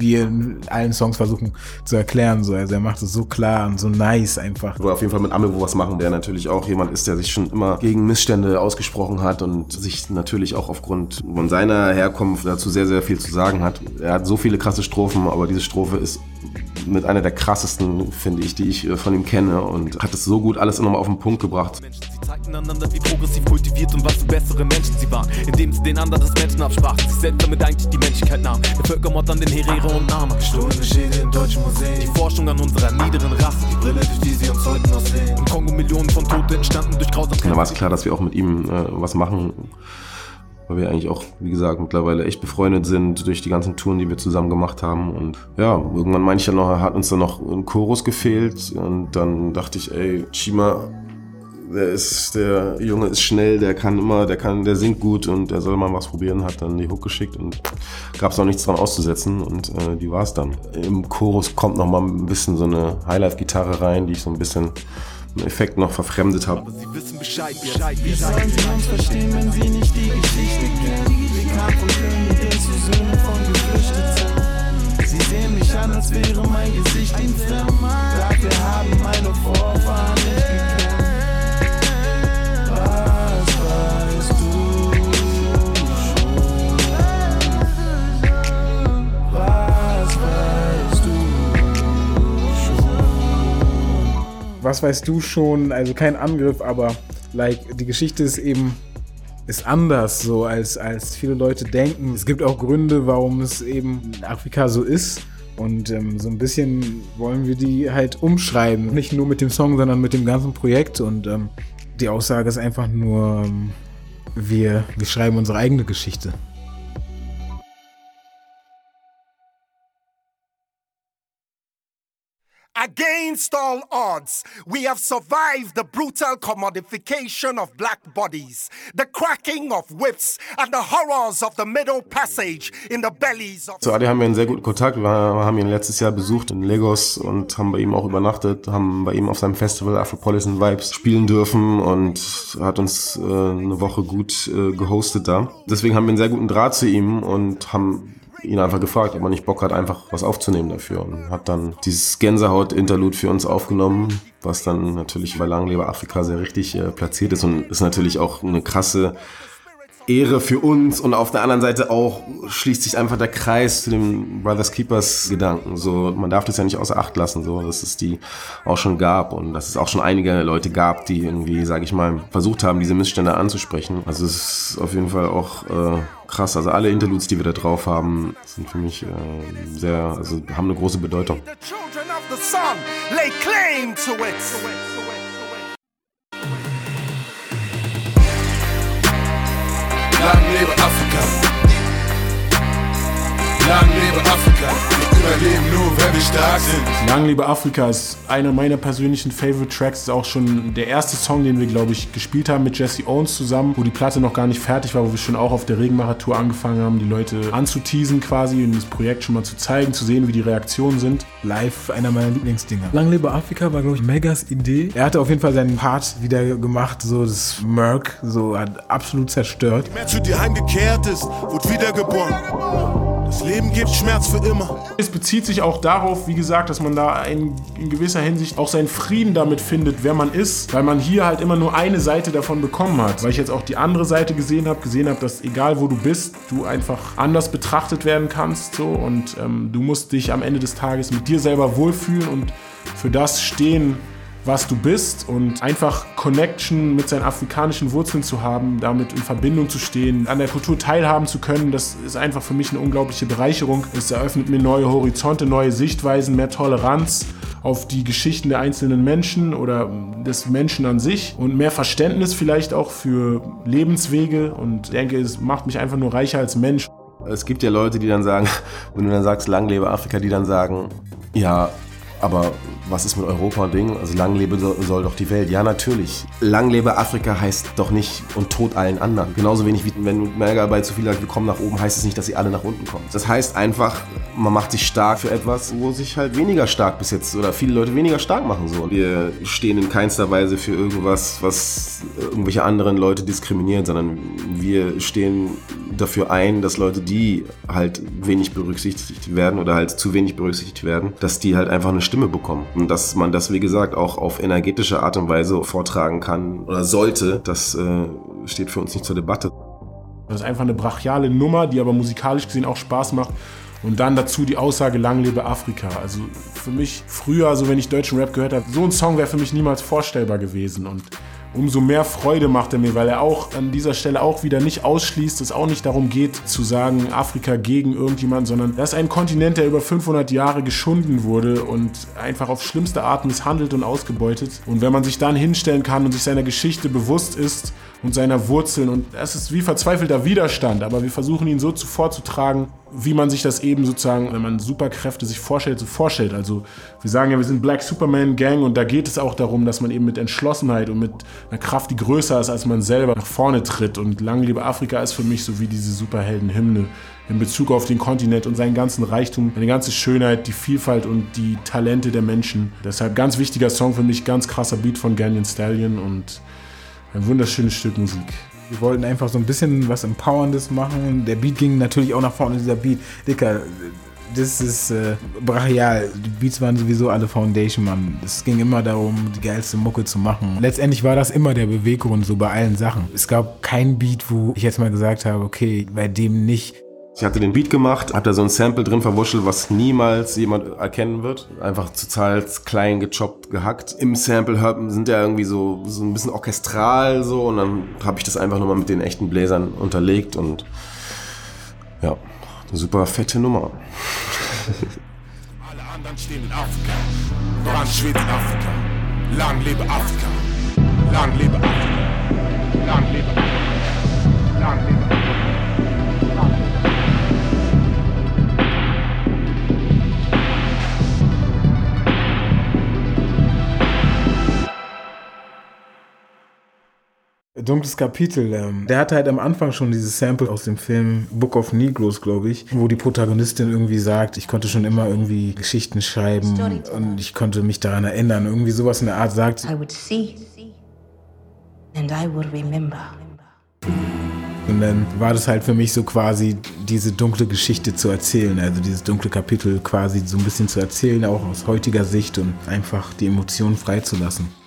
wir in allen Songs versuchen zu erklären. So. Also er macht es so klar und so nice einfach. Wo auf jeden Fall mit Amewo was machen, der natürlich auch jemand ist, der sich schon immer gegen Missstände ausgesprochen hat und sich natürlich auch aufgrund von seiner Herkunft dazu sehr, sehr viel zu sagen hat. Er hat so viele krasse Strophen, aber diese Strophe ist mit einer der krassesten, finde ich, die ich äh, von ihm kenne und hat es so gut alles nochmal auf den Punkt gebracht. Sie zeigten einander, wie progressiv kultiviert und was für bessere Menschen sie waren, indem sie den anderen das Menschen absprachen, sich selbst damit eigentlich die Menschlichkeit nahmen. Der Völkermord an den Herero und Nama. Gestohlene Schäde in deutschen Museen. Die Forschung an unserer niederen Rasse, die Brille, durch die sie uns heute noch sehen. Im Kongo Millionen von Toten entstanden durch Grausamkeit. Da war es klar, dass wir auch mit ihm äh, was machen weil wir eigentlich auch, wie gesagt, mittlerweile echt befreundet sind durch die ganzen Touren, die wir zusammen gemacht haben. Und ja, irgendwann meinte ich ja noch, hat uns dann noch ein Chorus gefehlt. Und dann dachte ich, ey, Chima, der ist, der Junge ist schnell, der kann immer, der kann, der singt gut und der soll mal was probieren, hat dann die Hook geschickt und gab es noch nichts dran auszusetzen und äh, die war es dann. Im Chorus kommt noch mal ein bisschen so eine Highlife-Gitarre rein, die ich so ein bisschen Effekt noch verfremdet habe. Aber sie wissen Bescheid, Bescheid, Wie sollen sie uns verstehen, wenn sie nicht die Geschichte kennen? Wir kamen von Königin zu Söhnen von Geflüchteten. Sie sehen mich an, als wäre mein Gesicht ihnen fremd. Dafür haben meine Vorfahren was weißt du schon, also kein Angriff, aber like die Geschichte ist eben ist anders so als als viele Leute denken. Es gibt auch Gründe, warum es eben in Afrika so ist. Und ähm, so ein bisschen wollen wir die halt umschreiben. Nicht nur mit dem Song, sondern mit dem ganzen Projekt. Und ähm, die Aussage ist einfach nur, ähm, wir, wir schreiben unsere eigene Geschichte. Against all odds, we have survived the brutal commodification of black bodies, the cracking of whips, and the horrors of the Middle Passage in the bellies of. Zu Adi haben wir einen sehr guten Kontakt. Wir haben ihn letztes Jahr besucht in Lagos und haben bei ihm auch übernachtet, haben bei ihm auf seinem Festival Afropolitan Vibes spielen dürfen und hat uns äh, eine Woche gut äh, gehostet da. Deswegen haben wir einen sehr guten Draht zu ihm und haben ihn einfach gefragt, ob er nicht Bock hat, einfach was aufzunehmen dafür. Und hat dann dieses Gänsehaut-Interlude für uns aufgenommen, was dann natürlich bei Langlebe Afrika sehr richtig äh, platziert ist und ist natürlich auch eine krasse Ehre für uns und auf der anderen Seite auch schließt sich einfach der Kreis zu dem Brothers Keepers Gedanken. So, man darf das ja nicht außer Acht lassen, so, dass es die auch schon gab und dass es auch schon einige Leute gab, die irgendwie, sage ich mal, versucht haben, diese Missstände anzusprechen. Also es ist auf jeden Fall auch äh, krass. Also alle Interludes, die wir da drauf haben, sind für mich äh, sehr, also haben eine große Bedeutung. Lang lebe Afrika. Lang lebe Afrika. Überleben nur, wenn wir stark sind. Lang lebe Afrika ist einer meiner persönlichen Favorite Tracks. Ist auch schon der erste Song, den wir, glaube ich, gespielt haben mit Jesse Owens zusammen, wo die Platte noch gar nicht fertig war, wo wir schon auch auf der Regenmacher-Tour angefangen haben, die Leute anzuteasen quasi und das Projekt schon mal zu zeigen, zu sehen, wie die Reaktionen sind. Live einer meiner Lieblingsdinger. Lang lebe Afrika war, glaube ich, Megas Idee. Er hatte auf jeden Fall seinen Part wieder gemacht, so das Merc, so hat absolut zerstört. Wer zu dir heimgekehrt ist, wird wiedergeboren. Das Leben gibt Schmerz für immer. Es bezieht sich auch darauf, wie gesagt, dass man da ein, in gewisser Hinsicht auch seinen Frieden damit findet, wer man ist, weil man hier halt immer nur eine Seite davon bekommen hat. Weil ich jetzt auch die andere Seite gesehen habe, gesehen habe, dass egal wo du bist, du einfach anders betrachtet werden kannst so und ähm, du musst dich am Ende des Tages mit dir selber wohlfühlen und für das stehen, was du bist und einfach Connection mit seinen afrikanischen Wurzeln zu haben, damit in Verbindung zu stehen, an der Kultur teilhaben zu können, das ist einfach für mich eine unglaubliche Bereicherung. Es eröffnet mir neue Horizonte, neue Sichtweisen, mehr Toleranz auf die Geschichten der einzelnen Menschen oder des Menschen an sich und mehr Verständnis vielleicht auch für Lebenswege und ich denke, es macht mich einfach nur reicher als Mensch. Es gibt ja Leute, die dann sagen, wenn du dann sagst, lang lebe Afrika, die dann sagen, ja, aber was ist mit Europa und Ding? Also lang lebe soll, doch die Welt. Ja, natürlich. Lang lebe Afrika heißt doch nicht und tot allen anderen. Genauso wenig wie wenn Melga bei zu viel sagt, wir kommen nach oben, heißt es nicht, dass sie alle nach unten kommen. Das heißt einfach, man macht sich stark für etwas, wo sich halt weniger stark bis jetzt oder viele Leute weniger stark machen. So. Wir stehen in keinster Weise für irgendwas, was irgendwelche anderen Leute diskriminiert, sondern wir stehen dafür ein, dass Leute, die halt wenig berücksichtigt werden oder halt zu wenig berücksichtigt werden, dass die halt einfach eine Stimme bekommen. Und dass man das, wie gesagt, auch auf energetische Art und Weise vortragen kann oder sollte, das äh, steht für uns nicht zur Debatte. Das ist einfach eine brachiale Nummer, die aber musikalisch gesehen auch Spaß macht. Und dann dazu die Aussage Lang lebe Afrika. Also für mich früher, also wenn ich deutschen Rap gehört habe, so ein Song wäre für mich niemals vorstellbar gewesen. Und umso mehr Freude macht er mir, weil er auch an dieser Stelle auch wieder nicht ausschließt, es auch nicht darum geht zu sagen, Afrika gegen irgendjemanden, sondern das ist ein Kontinent, der über 500 Jahre geschunden wurde und einfach auf schlimmste Art misshandelt und ausgebeutet. Und wenn man sich dann hinstellen kann und sich seiner Geschichte bewusst ist und seiner Wurzeln und es ist wie verzweifelter Widerstand, aber wir versuchen ihn so zu vorzutragen, wie man sich das eben sozusagen, wenn man Superkräfte sich vorstellt, so vorstellt. Also wir sagen ja, wir sind Black Superman Gang und da geht es auch darum, dass man eben mit Entschlossenheit und mit einer Kraft, die größer ist als man selber, nach vorne tritt. Und Lang lebe Afrika ist für mich so wie diese Superhelden-Hymne in Bezug auf den Kontinent und seinen ganzen Reichtum, seine ganze Schönheit, die Vielfalt und die Talente der Menschen. Deshalb ganz wichtiger Song für mich, ganz krasser Beat von Ganyan Stallion und ein wunderschönes Stück Musik. Wir wollten einfach so ein bisschen was Empowerndes machen. Der Beat ging natürlich auch nach vorne, dieser Beat. Dicker, das ist äh, brachial. Die Beats waren sowieso alle Foundation, Mann. Es ging immer darum, die geilste Mucke zu machen. Letztendlich war das immer der Beweggrund, so bei allen Sachen. Es gab kein Beat, wo ich jetzt mal gesagt habe, okay, bei dem nicht. Ich hatte den Beat gemacht, hab da so ein Sample drin verwurschtelt, was niemals jemand erkennen wird. Einfach total klein gechoppt, gehackt. Im Sample sind ja irgendwie so, so ein bisschen orchestral so und dann habe ich das einfach nochmal mit den echten Bläsern unterlegt und ja, eine super fette Nummer. Alle anderen stehen in Afrika. Voran schwebt Afrika. Lang lebe Afrika. Lang lebe Afrika. Lang lebe Afrika. Lang lebe Afrika. Dunkles Kapitel. Ähm, der hatte halt am Anfang schon dieses Sample aus dem Film Book of Negroes, glaube ich, wo die Protagonistin irgendwie sagt, ich konnte schon immer irgendwie Geschichten schreiben und ich konnte mich daran erinnern. Irgendwie sowas in der Art sagt. I would see and I would remember. Und dann war das halt für mich so quasi diese dunkle Geschichte zu erzählen, also dieses dunkle Kapitel quasi so ein bisschen zu erzählen, auch aus heutiger Sicht und einfach die Emotionen freizulassen.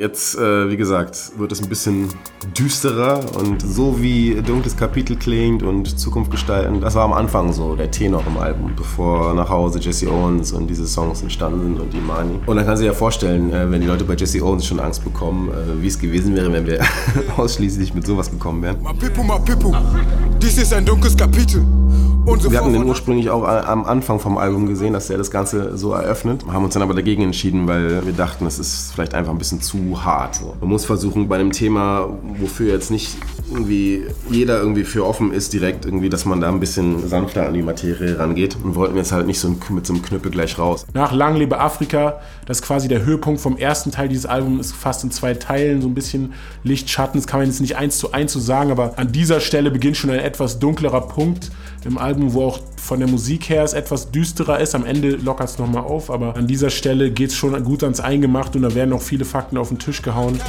Jetzt, äh, wie gesagt, wird es ein bisschen düsterer und so wie Dunkles Kapitel klingt und Zukunft gestalten, das war am Anfang so der Tenor im Album, bevor nach Hause Jesse Owens und diese Songs entstanden sind und Imani. Und dann kann sich ja vorstellen, äh, wenn die Leute bei Jesse Owens schon Angst bekommen, äh, wie es gewesen wäre, wenn wir ausschließlich mit sowas gekommen wären. Mapipu, Mapipu, dies ist ein dunkles Kapitel. Wir hatten den ursprünglich auch am Anfang vom Album gesehen, dass er das Ganze so eröffnet, haben uns dann aber dagegen entschieden, weil wir dachten, es ist vielleicht einfach ein bisschen zu hart. So. Man muss versuchen, bei einem Thema, wofür jetzt nicht irgendwie jeder irgendwie für offen ist, direkt irgendwie, dass man da ein bisschen sanfter an die Materie rangeht und wollten jetzt halt nicht so mit so einem Knüppel gleich raus. Nach Lang lebe Afrika, das ist quasi der Höhepunkt vom ersten Teil dieses Albums, ist fast in zwei Teilen, so ein bisschen Licht, Schatten, das kann man jetzt nicht eins zu eins so sagen, aber an dieser Stelle beginnt schon ein etwas dunklerer Punkt im Album, wo auch von der Musik her es etwas düsterer ist. Am Ende lockert es nochmal auf, aber an dieser Stelle geht es schon gut ans Eingemacht und da werden noch viele Fakten auf den Tisch gehauen.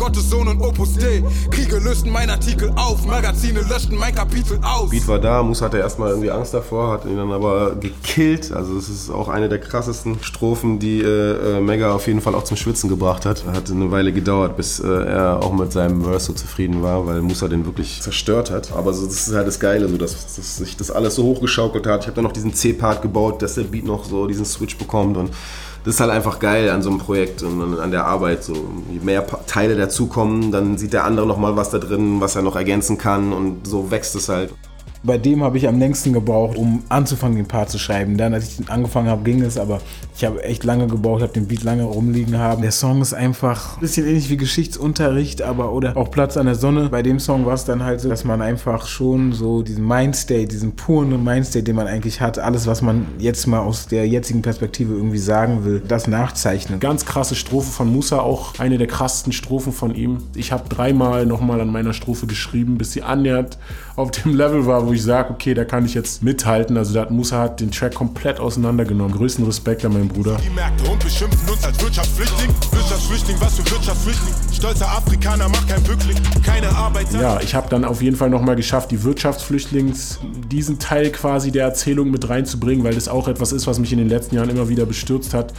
Gottes Sohn und Opus Dei. Kriege lösten mein Artikel auf, Magazine löschten mein Kapitel aus. Beat war da, Musa hatte erstmal irgendwie Angst davor, hat ihn dann aber gekillt. Also es ist auch eine der krassesten Strophen, die äh, äh Mega auf jeden Fall auch zum Schwitzen gebracht hat. Hat eine Weile gedauert, bis äh, er auch mit seinem Verse so zufrieden war, weil Musa den wirklich zerstört hat. Aber so, das ist halt das Geile, so dass, dass sich das alles so hochgeschaukelt hat. Ich habe dann noch diesen C-Part gebaut, dass der Beat noch so diesen Switch bekommt und das ist halt einfach geil an so einem Projekt und an der Arbeit. So, je mehr Teile dazukommen, dann sieht der andere noch mal was da drin, was er noch ergänzen kann und so wächst es halt. Bei dem habe ich am längsten gebraucht, um anzufangen, den Part zu schreiben. Dann, als ich den angefangen habe, ging es, aber ich habe echt lange gebraucht, habe den Beat lange rumliegen haben. Der Song ist einfach ein bisschen ähnlich wie Geschichtsunterricht, aber oder auch Platz an der Sonne. Bei dem Song war es dann halt so, dass man einfach schon so diesen Mindstate, diesen puren Mindstate, den man eigentlich hat, alles, was man jetzt mal aus der jetzigen Perspektive irgendwie sagen will, das nachzeichnen. Ganz krasse Strophe von Musa, auch eine der krassesten Strophen von ihm. Ich habe dreimal nochmal an meiner Strophe geschrieben, bis sie annähernd auf dem Level war, wo ich sage, okay, da kann ich jetzt mithalten. Also da hat Musa hat den Track komplett auseinandergenommen. Größten Respekt an meinen Bruder. Die Märkte und beschimpfen uns als Wirtschaftsflüchtling. Wirtschaftsflüchtling, was für Wirtschaftsflüchtling? Stolzer Afrikaner macht kein Bückling, keine Arbeit. Ja, ich habe dann auf jeden Fall nochmal geschafft, die Wirtschaftsflüchtlings, diesen Teil quasi der Erzählung mit reinzubringen, weil das auch etwas ist, was mich in den letzten Jahren immer wieder bestürzt hat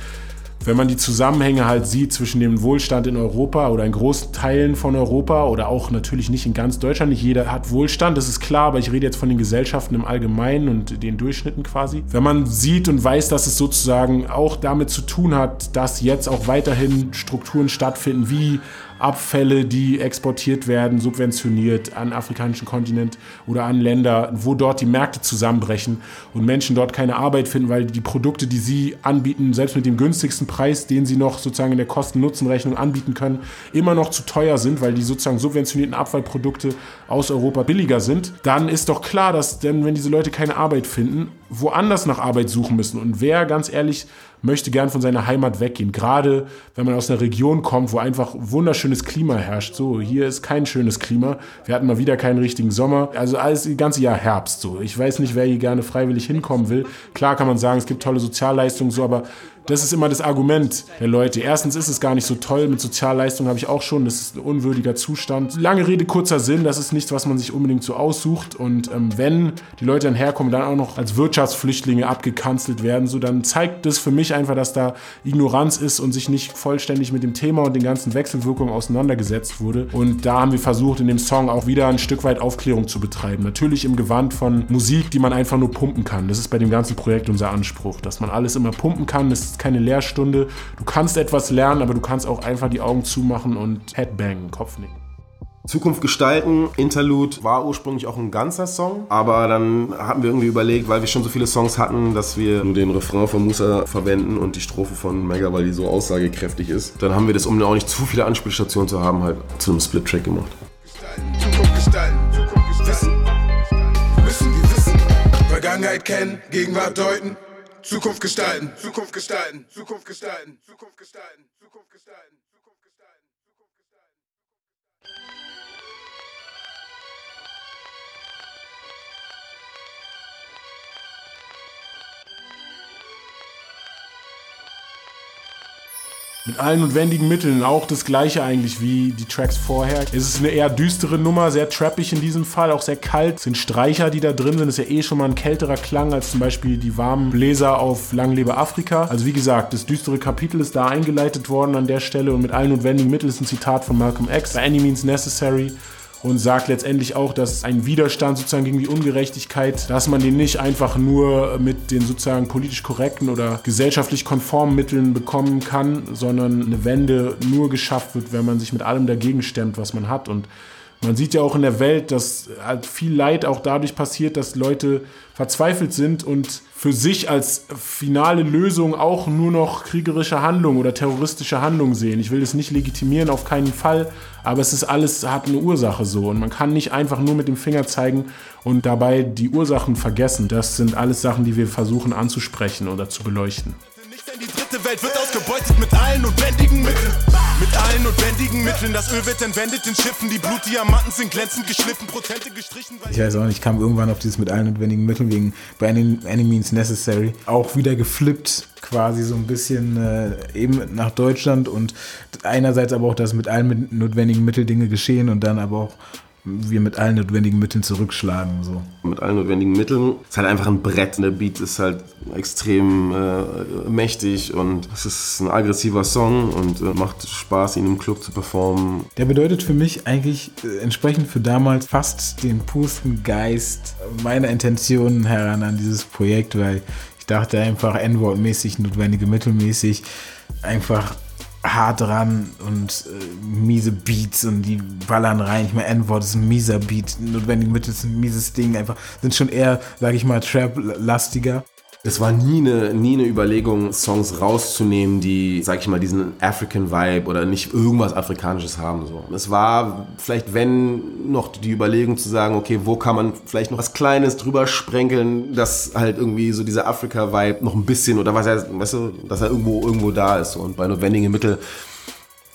wenn man die Zusammenhänge halt sieht zwischen dem Wohlstand in Europa oder in großen Teilen von Europa oder auch natürlich nicht in ganz Deutschland, nicht jeder hat Wohlstand, das ist klar, aber ich rede jetzt von den Gesellschaften im Allgemeinen und den Durchschnitten quasi. Wenn man sieht und weiß, dass es sozusagen auch damit zu tun hat, dass jetzt auch weiterhin Strukturen stattfinden, wie Abfälle, die exportiert werden, subventioniert an afrikanischen Kontinent oder an Länder, wo dort die Märkte zusammenbrechen und Menschen dort keine Arbeit finden, weil die Produkte, die sie anbieten, selbst mit dem günstigsten Preis, den sie noch sozusagen in der Kosten-Nutzen-Rechnung anbieten können, immer noch zu teuer sind, weil die sozusagen subventionierten Abfallprodukte aus Europa billiger sind, dann ist doch klar, dass denn, wenn diese Leute keine Arbeit finden, woanders nach Arbeit suchen müssen. Und wer, ganz ehrlich, möchte gern von seiner Heimat weggehen. Gerade wenn man aus einer Region kommt, wo einfach wunderschönes Klima herrscht. So, hier ist kein schönes Klima. Wir hatten mal wieder keinen richtigen Sommer. Also alles das ganze Jahr Herbst. So, ich weiß nicht, wer hier gerne freiwillig hinkommen will. Klar kann man sagen, es gibt tolle Sozialleistungen, so, aber das ist immer das Argument der Leute. Erstens ist es gar nicht so toll. Mit Sozialleistungen habe ich auch schon. Das ist ein unwürdiger Zustand. Lange Rede, kurzer Sinn. Das ist nichts, was man sich unbedingt so aussucht. Und ähm, wenn die Leute dann herkommen, dann auch noch als Wirtschaftsflüchtlinge abgekanzelt werden, so dann zeigt das für mich einfach, dass da Ignoranz ist und sich nicht vollständig mit dem Thema und den ganzen Wechselwirkungen auseinandergesetzt wurde. Und da haben wir versucht, in dem Song auch wieder ein Stück weit Aufklärung zu betreiben. Natürlich im Gewand von Musik, die man einfach nur pumpen kann. Das ist bei dem ganzen Projekt unser Anspruch, dass man alles immer pumpen kann. Das keine Lehrstunde. Du kannst etwas lernen, aber du kannst auch einfach die Augen zumachen und Headbangen, Kopfnicken. Zukunft gestalten, Interlude war ursprünglich auch ein ganzer Song, aber dann haben wir irgendwie überlegt, weil wir schon so viele Songs hatten, dass wir nur den Refrain von Musa verwenden und die Strophe von Mega, weil die so aussagekräftig ist. Dann haben wir das, um auch nicht zu viele Anspielstationen zu haben, halt zu einem Split-Track gemacht. Zukunft gestalten, Zukunft gestalten, wissen, müssen wir wissen, Vergangenheit kennen, Gegenwart deuten. Zukunft gestalten, Zukunft gestalten, Zukunft gestalten, Zukunft gestalten. Mit allen notwendigen Mitteln, auch das gleiche eigentlich wie die Tracks vorher. Es ist eine eher düstere Nummer, sehr trappig in diesem Fall, auch sehr kalt. Es sind Streicher, die da drin sind. Das ist ja eh schon mal ein kälterer Klang als zum Beispiel die warmen Bläser auf Lang lebe Afrika. Also wie gesagt, das düstere Kapitel ist da eingeleitet worden an der Stelle und mit allen notwendigen Mitteln ist ein Zitat von Malcolm X. By any means necessary und sagt letztendlich auch, dass ein Widerstand sozusagen gegen die Ungerechtigkeit, dass man den nicht einfach nur mit den sozusagen politisch korrekten oder gesellschaftlich konformen Mitteln bekommen kann, sondern eine Wende nur geschafft wird, wenn man sich mit allem dagegen stemmt, was man hat. Und man sieht ja auch in der Welt, dass halt viel Leid auch dadurch passiert, dass Leute verzweifelt sind und für sich als finale Lösung auch nur noch kriegerische Handlungen oder terroristische Handlungen sehen. Ich will das nicht legitimieren, auf keinen Fall, aber es ist alles, hat eine Ursache so und man kann nicht einfach nur mit dem Finger zeigen und dabei die Ursachen vergessen. Das sind alles Sachen, die wir versuchen anzusprechen oder zu beleuchten. Die dritte Welt wird ausgebeutet mit allen notwendigen Mitteln. Mit allen notwendigen Mitteln. Das Öl wird entwendet in Schiffen. Die Blutdiamanten sind glänzend geschliffen, Prozente gestrichen. Ich weiß auch nicht, ich kam irgendwann auf dieses mit allen notwendigen Mitteln wegen By any, any Means Necessary. Auch wieder geflippt, quasi so ein bisschen äh, eben nach Deutschland und einerseits aber auch, dass mit allen notwendigen Mitteln Dinge geschehen und dann aber auch wir mit allen notwendigen Mitteln zurückschlagen. So. Mit allen notwendigen Mitteln. Es ist halt einfach ein Brett. Der Beat ist halt extrem äh, mächtig und es ist ein aggressiver Song und äh, macht Spaß, ihn im Club zu performen. Der bedeutet für mich eigentlich äh, entsprechend für damals fast den pusten Geist meiner Intentionen heran an dieses Projekt, weil ich dachte einfach N-Wort-mäßig, notwendige Mittelmäßig, einfach hart dran und äh, miese Beats und die ballern rein. Ich meine, N-Wort ist ein mieser Beat, notwendig Mittel ist ein mieses Ding, einfach sind schon eher, sag ich mal, Trap-lastiger. Es war nie eine, nie eine Überlegung, Songs rauszunehmen, die, sag ich mal, diesen African Vibe oder nicht irgendwas Afrikanisches haben. So. Es war vielleicht, wenn noch die Überlegung zu sagen, okay, wo kann man vielleicht noch was Kleines drüber sprenkeln, dass halt irgendwie so dieser Afrika-Vibe noch ein bisschen oder was er, weißt du, dass er irgendwo, irgendwo da ist. Und bei notwendigen Mittel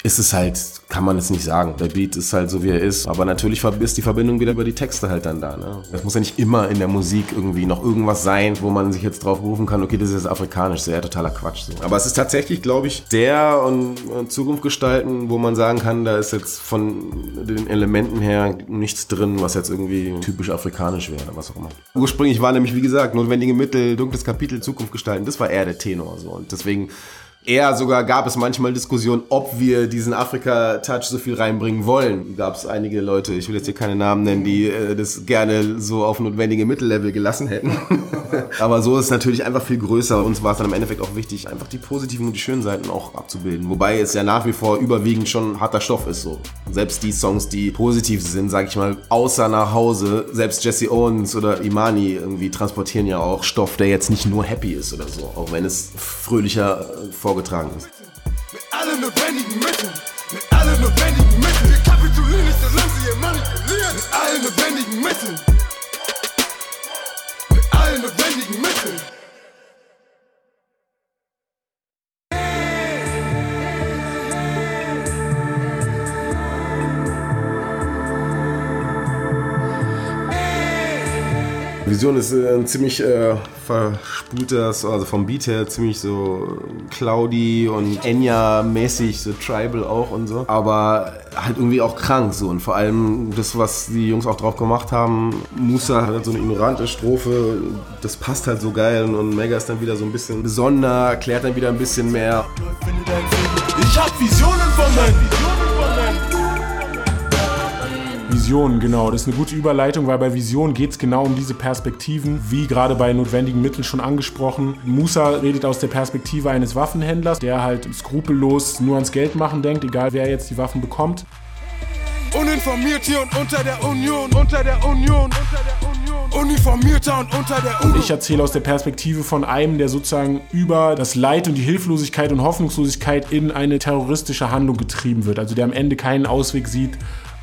ist es halt, kann man es nicht sagen. Der Beat ist halt so, wie er ist. Aber natürlich ist die Verbindung wieder über die Texte halt dann da. Ne? Es muss ja nicht immer in der Musik irgendwie noch irgendwas sein, wo man sich jetzt drauf berufen kann, okay, das ist jetzt afrikanisch. Das ja totaler Quatsch. So. Aber es ist tatsächlich, glaube ich, der und Zukunft gestalten, wo man sagen kann, da ist jetzt von den Elementen her nichts drin, was jetzt irgendwie typisch afrikanisch wäre was auch immer. Ursprünglich war nämlich, wie gesagt, notwendige Mittel, dunkles Kapitel, Zukunft gestalten. Das war eher der Tenor. So. Und deswegen Eher sogar gab es manchmal Diskussionen, ob wir diesen Afrika-Touch so viel reinbringen wollen. Gab es einige Leute, ich will jetzt hier keine Namen nennen, die äh, das gerne so auf notwendige Mittellevel gelassen hätten. Aber so ist es natürlich einfach viel größer. Uns war es dann im Endeffekt auch wichtig, einfach die positiven und die schönen Seiten auch abzubilden. Wobei es ja nach wie vor überwiegend schon harter Stoff ist. So. Selbst die Songs, die positiv sind, sag ich mal, außer nach Hause, selbst Jesse Owens oder Imani irgendwie transportieren ja auch Stoff, der jetzt nicht nur happy ist oder so. Auch wenn es fröhlicher äh, vor vorgetragen ist. Mit allen notwendigen Mitteln, mit allen notwendigen Mitteln. Wir kapitulieren nicht, solange sie ihr manipulieren. Mit allen notwendigen Mitteln. Vision ist äh, ein ziemlich äh, verspulter, also vom Beat her ziemlich so cloudy und Enya-mäßig, so tribal auch und so. Aber halt irgendwie auch krank so. Und vor allem das, was die Jungs auch drauf gemacht haben, Musa hat halt so eine ignorante Strophe, das passt halt so geil und Mega ist dann wieder so ein bisschen besonder, erklärt dann wieder ein bisschen mehr. Ich hab Visionen von meinen Visionen Visionen, genau. Das ist eine gute Überleitung, weil bei Visionen geht es genau um diese Perspektiven, wie gerade bei notwendigen Mitteln schon angesprochen. Musa redet aus der Perspektive eines Waffenhändlers, der halt skrupellos nur ans Geld machen denkt, egal wer jetzt die Waffen bekommt. Uninformiert hier und unter der Union, unter der Union, unter der Union. Uniformierter und unter der Union. Und ich erzähle aus der Perspektive von einem, der sozusagen über das Leid und die Hilflosigkeit und Hoffnungslosigkeit in eine terroristische Handlung getrieben wird. Also der am Ende keinen Ausweg sieht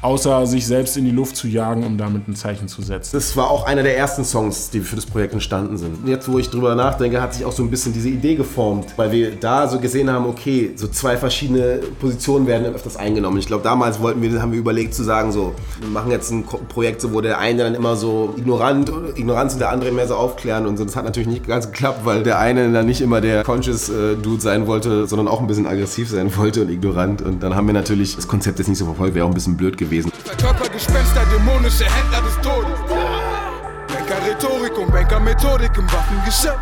außer sich selbst in die Luft zu jagen, um damit ein Zeichen zu setzen. Das war auch einer der ersten Songs, die für das Projekt entstanden sind. Jetzt, wo ich drüber nachdenke, hat sich auch so ein bisschen diese Idee geformt, weil wir da so gesehen haben, okay, so zwei verschiedene Positionen werden öfters eingenommen. Ich glaube, damals wollten wir, haben wir überlegt zu sagen, so, wir machen jetzt ein Projekt, so, wo der eine dann immer so ignorant, ignorant und der andere mehr so aufklären und so. Das hat natürlich nicht ganz geklappt, weil der eine dann nicht immer der Conscious äh, Dude sein wollte, sondern auch ein bisschen aggressiv sein wollte und ignorant. Und dann haben wir natürlich das Konzept jetzt nicht so verfolgt, wäre auch ein bisschen blöd gewesen. Körpergespenster, dämonische Händler des Todes. Banker Rhetorik und Banker Methodik im Waffengeschäft.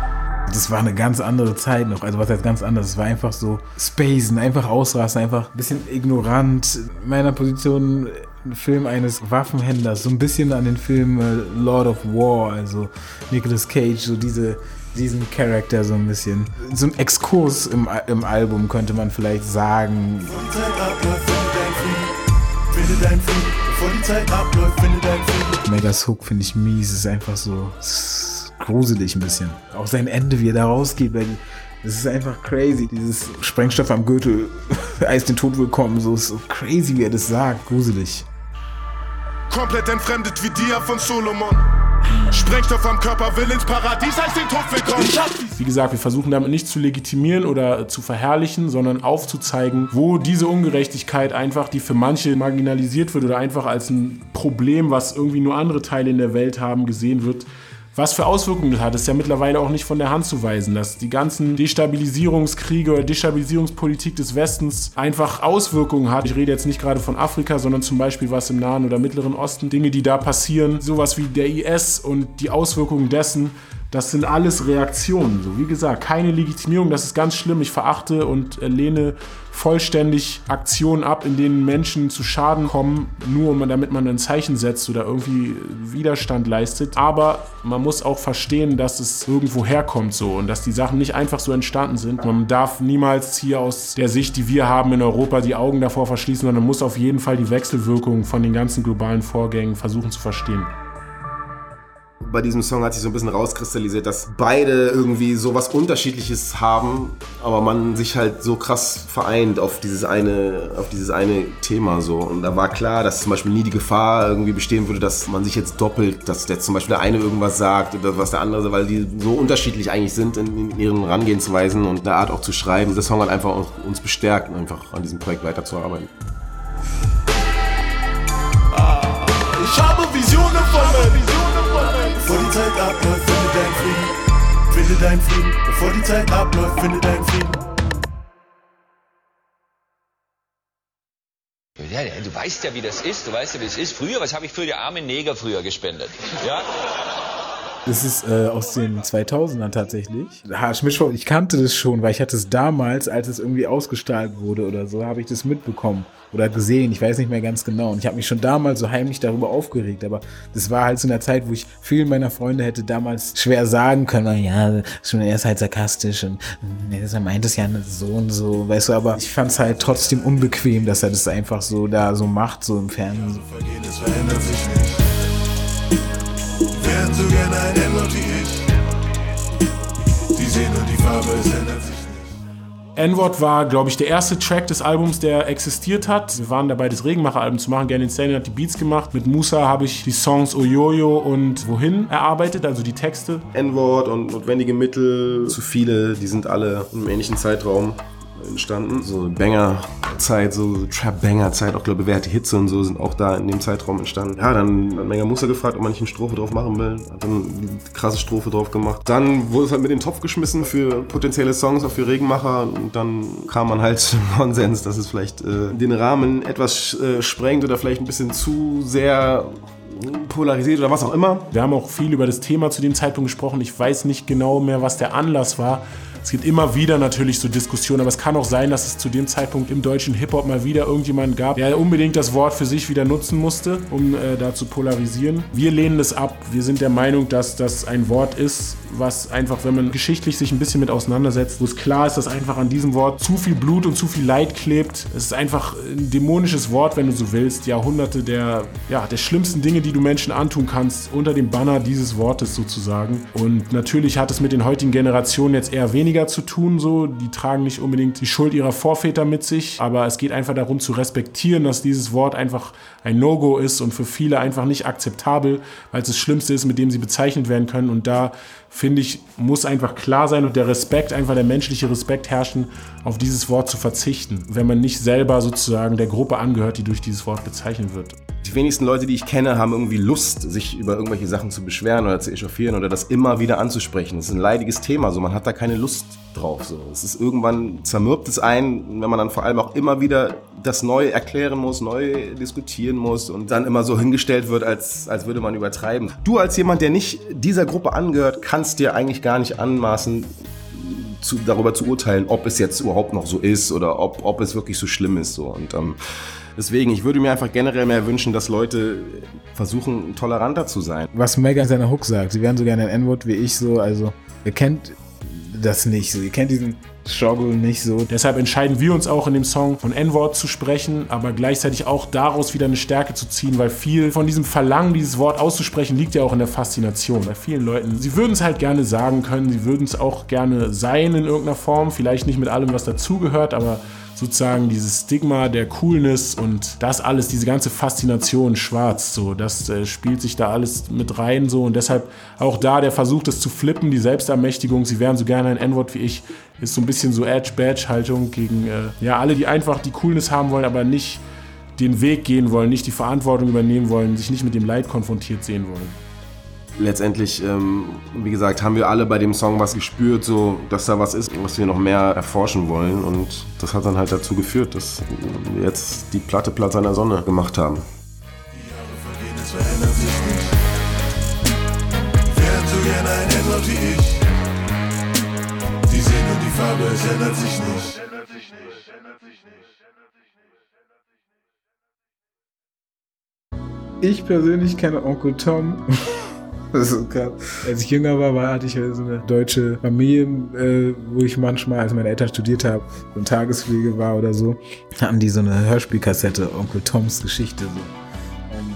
Das war eine ganz andere Zeit noch. Also was heißt ganz anders? Es war einfach so Spacen, einfach ausrasten, einfach ein bisschen ignorant. In meiner Position ein Film eines Waffenhändlers, so ein bisschen an den Film äh, Lord of War, also Nicolas Cage, so diese diesen Charakter so ein bisschen. So ein Exkurs im, im Album könnte man vielleicht sagen. Abläuft, finde dein Frieden. Bevor die Zeit abläuft, finde dein Frieden. Megas Hook finde ich mies, es ist einfach so ist gruselig ein bisschen. Auch sein Ende, wie er da rausgeht, weil das ist einfach crazy. Dieses Sprengstoff am Gürtel, Eis den Tod willkommen, so ist so crazy, wie er das sagt, gruselig. Komplett entfremdet wie Dia von Solomon. Sprengstoff am Körper will ins Paradies, heißt den Tod willkommen. Wie gesagt, wir versuchen damit nicht zu legitimieren oder zu verherrlichen, sondern aufzuzeigen, wo diese Ungerechtigkeit einfach, die für manche marginalisiert wird oder einfach als ein Problem, was irgendwie nur andere Teile in der Welt haben, gesehen wird, was für Auswirkungen das hat, ist ja mittlerweile auch nicht von der Hand zu weisen, dass die ganzen Destabilisierungskriege oder Destabilisierungspolitik des Westens einfach Auswirkungen hat. Ich rede jetzt nicht gerade von Afrika, sondern zum Beispiel was im Nahen oder Mittleren Osten, Dinge, die da passieren, sowas wie der IS und die Auswirkungen dessen. Das sind alles Reaktionen. So, wie gesagt, keine Legitimierung, das ist ganz schlimm. Ich verachte und lehne vollständig Aktionen ab, in denen Menschen zu Schaden kommen, nur damit man ein Zeichen setzt oder irgendwie Widerstand leistet. Aber man muss auch verstehen, dass es irgendwo herkommt so und dass die Sachen nicht einfach so entstanden sind. Man darf niemals hier aus der Sicht, die wir haben in Europa, die Augen davor verschließen, sondern man muss auf jeden Fall die Wechselwirkung von den ganzen globalen Vorgängen versuchen zu verstehen bei diesem Song hat sich so ein bisschen rauskristallisiert, dass beide irgendwie so was Unterschiedliches haben, aber man sich halt so krass vereint auf dieses eine, auf dieses eine Thema so. Und da war klar, dass zum Beispiel nie die Gefahr irgendwie bestehen würde, dass man sich jetzt doppelt, dass jetzt zum Beispiel der eine irgendwas sagt oder was der andere, weil die so unterschiedlich eigentlich sind in, in ihren Herangehensweisen und der Art auch zu schreiben. Der Song hat einfach uns bestärkt, einfach an diesem Projekt weiterzuarbeiten. Ich habe Visionen von Zeit abläuft, finde dein Frieden. Finde dein Frieden. Bevor die Zeit abläuft, finde dein Frieden. Ja, du weißt ja, wie das ist. Du weißt ja, wie es ist. Früher, was habe ich für die armen Neger früher gespendet? Ja? Das ist äh, aus den 2000ern tatsächlich. Ich kannte das schon, weil ich hatte es damals, als es irgendwie ausgestrahlt wurde oder so, habe ich das mitbekommen oder gesehen. Ich weiß nicht mehr ganz genau. Und ich habe mich schon damals so heimlich darüber aufgeregt. Aber das war halt so eine Zeit, wo ich vielen meiner Freunde hätte damals schwer sagen können, ja, schon er ist halt sarkastisch und er meint es ja so und so, weißt du. Aber ich fand es halt trotzdem unbequem, dass er das einfach so da so macht, so im Fernsehen. Vergehen, es verändert sich nicht wären so gerne ein N-Wort wie ich. Die sehen nur die Farbe, es ändert sich N-Wort war, glaube ich, der erste Track des Albums, der existiert hat. Wir waren dabei, das Regenmacher-Album zu machen. Gary Stanley hat die Beats gemacht. Mit Musa habe ich die Songs Oyoyo und Wohin erarbeitet, also die Texte. N-Wort und notwendige Mittel, zu viele, die sind alle im ähnlichen Zeitraum entstanden. So Banger-Zeit, so Trap-Banger-Zeit, auch glaube ich, bewährte Hitze und so sind auch da in dem Zeitraum entstanden. Ja, dann hat Menger Muster gefragt, ob man nicht eine Strophe drauf machen will. Hat dann eine krasse Strophe drauf gemacht. Dann wurde es halt mit in den Topf geschmissen für potenzielle Songs, auch für Regenmacher. Und dann kam man halt zum Konsens, dass es vielleicht äh, den Rahmen etwas äh, sprengt oder vielleicht ein bisschen zu sehr polarisiert oder was auch immer. Wir haben auch viel über das Thema zu dem Zeitpunkt gesprochen. Ich weiß nicht genau mehr, was der Anlass war. Es gibt immer wieder natürlich so Diskussionen, aber es kann auch sein, dass es zu dem Zeitpunkt im deutschen Hip-Hop mal wieder irgendjemanden gab, der unbedingt das Wort für sich wieder nutzen musste, um äh, da zu polarisieren. Wir lehnen es ab. Wir sind der Meinung, dass das ein Wort ist, was einfach, wenn man geschichtlich sich ein bisschen mit auseinandersetzt, wo es klar ist, dass einfach an diesem Wort zu viel Blut und zu viel Leid klebt. Es ist einfach ein dämonisches Wort, wenn du so willst. Jahrhunderte der, ja, der schlimmsten Dinge, die du Menschen antun kannst, unter dem Banner dieses Wortes sozusagen. Und natürlich hat es mit den heutigen Generationen jetzt eher wenig weniger zu tun, so. Die tragen nicht unbedingt die Schuld ihrer Vorväter mit sich, aber es geht einfach darum zu respektieren, dass dieses Wort einfach ein No-Go ist und für viele einfach nicht akzeptabel, weil es das Schlimmste ist, mit dem sie bezeichnet werden können. Und da finde ich, muss einfach klar sein und der Respekt, einfach der menschliche Respekt herrschen, auf dieses Wort zu verzichten, wenn man nicht selber sozusagen der Gruppe angehört, die durch dieses Wort bezeichnet wird. Die wenigsten Leute, die ich kenne, haben irgendwie Lust, sich über irgendwelche Sachen zu beschweren oder zu echauffieren oder das immer wieder anzusprechen. Das ist ein leidiges Thema, so man hat da keine Lust drauf. So. Es ist irgendwann zermürbt es ein, wenn man dann vor allem auch immer wieder das neu erklären muss, neu diskutieren muss und dann immer so hingestellt wird, als, als würde man übertreiben. Du als jemand, der nicht dieser Gruppe angehört, kannst dir eigentlich gar nicht anmaßen, zu, darüber zu urteilen, ob es jetzt überhaupt noch so ist oder ob, ob es wirklich so schlimm ist. So. Und ähm, deswegen, ich würde mir einfach generell mehr wünschen, dass Leute versuchen, toleranter zu sein. Was Mega in seiner Hook sagt, sie wären so gerne ein N-Wort wie ich so, also ihr kennt das nicht ihr kennt diesen Struggle nicht so. Deshalb entscheiden wir uns auch in dem Song von N-Wort zu sprechen, aber gleichzeitig auch daraus wieder eine Stärke zu ziehen, weil viel von diesem Verlangen, dieses Wort auszusprechen, liegt ja auch in der Faszination bei vielen Leuten. Sie würden es halt gerne sagen können, sie würden es auch gerne sein in irgendeiner Form, vielleicht nicht mit allem, was dazugehört, aber sozusagen dieses Stigma der Coolness und das alles, diese ganze Faszination schwarz, so, das äh, spielt sich da alles mit rein so. Und deshalb auch da der Versuch, das zu flippen, die Selbstermächtigung, sie wären so gerne ein N-Wort wie ich, ist so ein bisschen so Edge-Badge-Haltung gegen äh, ja, alle, die einfach die Coolness haben wollen, aber nicht den Weg gehen wollen, nicht die Verantwortung übernehmen wollen, sich nicht mit dem Leid konfrontiert sehen wollen letztendlich, ähm, wie gesagt, haben wir alle bei dem Song was gespürt, so dass da was ist, was wir noch mehr erforschen wollen. Und das hat dann halt dazu geführt, dass wir jetzt die Platte Platz einer Sonne gemacht haben. Die Jahre vergehen, es verändert sich nicht. Wären so gerne ein Händler wie ich. Die sehen und die Farbe, es ändert sich nicht. Ich persönlich kenne Onkel Tom. Als ich jünger war, war hatte ich halt so eine deutsche Familie, äh, wo ich manchmal, als meine Eltern studiert haben, so ein Tagespflege war oder so, hatten die so eine Hörspielkassette, Onkel Toms Geschichte. So.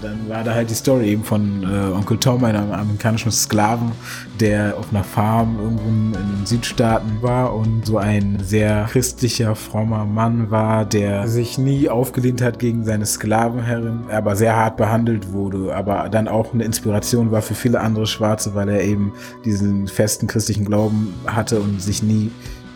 Dann war da halt die Story eben von äh, Onkel Tom, einem amerikanischen Sklaven, der auf einer Farm irgendwo in den Südstaaten war und so ein sehr christlicher, frommer Mann war, der sich nie aufgelehnt hat gegen seine Sklavenherrin, aber sehr hart behandelt wurde, aber dann auch eine Inspiration war für viele andere Schwarze, weil er eben diesen festen christlichen Glauben hatte und sich nie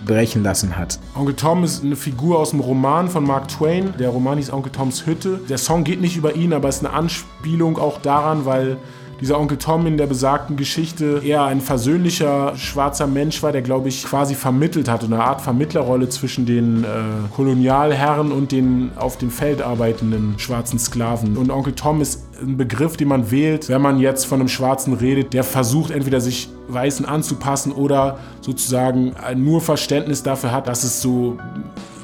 brechen lassen hat. Onkel Tom ist eine Figur aus dem Roman von Mark Twain. Der Roman hieß Onkel Toms Hütte. Der Song geht nicht über ihn, aber ist eine Anspielung auch daran, weil dieser Onkel Tom in der besagten Geschichte eher ein versöhnlicher schwarzer Mensch war, der, glaube ich, quasi vermittelt hat, eine Art Vermittlerrolle zwischen den äh, Kolonialherren und den auf dem Feld arbeitenden schwarzen Sklaven. Und Onkel Tom ist ein Begriff, den man wählt, wenn man jetzt von einem Schwarzen redet, der versucht, entweder sich Weißen anzupassen oder sozusagen nur Verständnis dafür hat, dass es so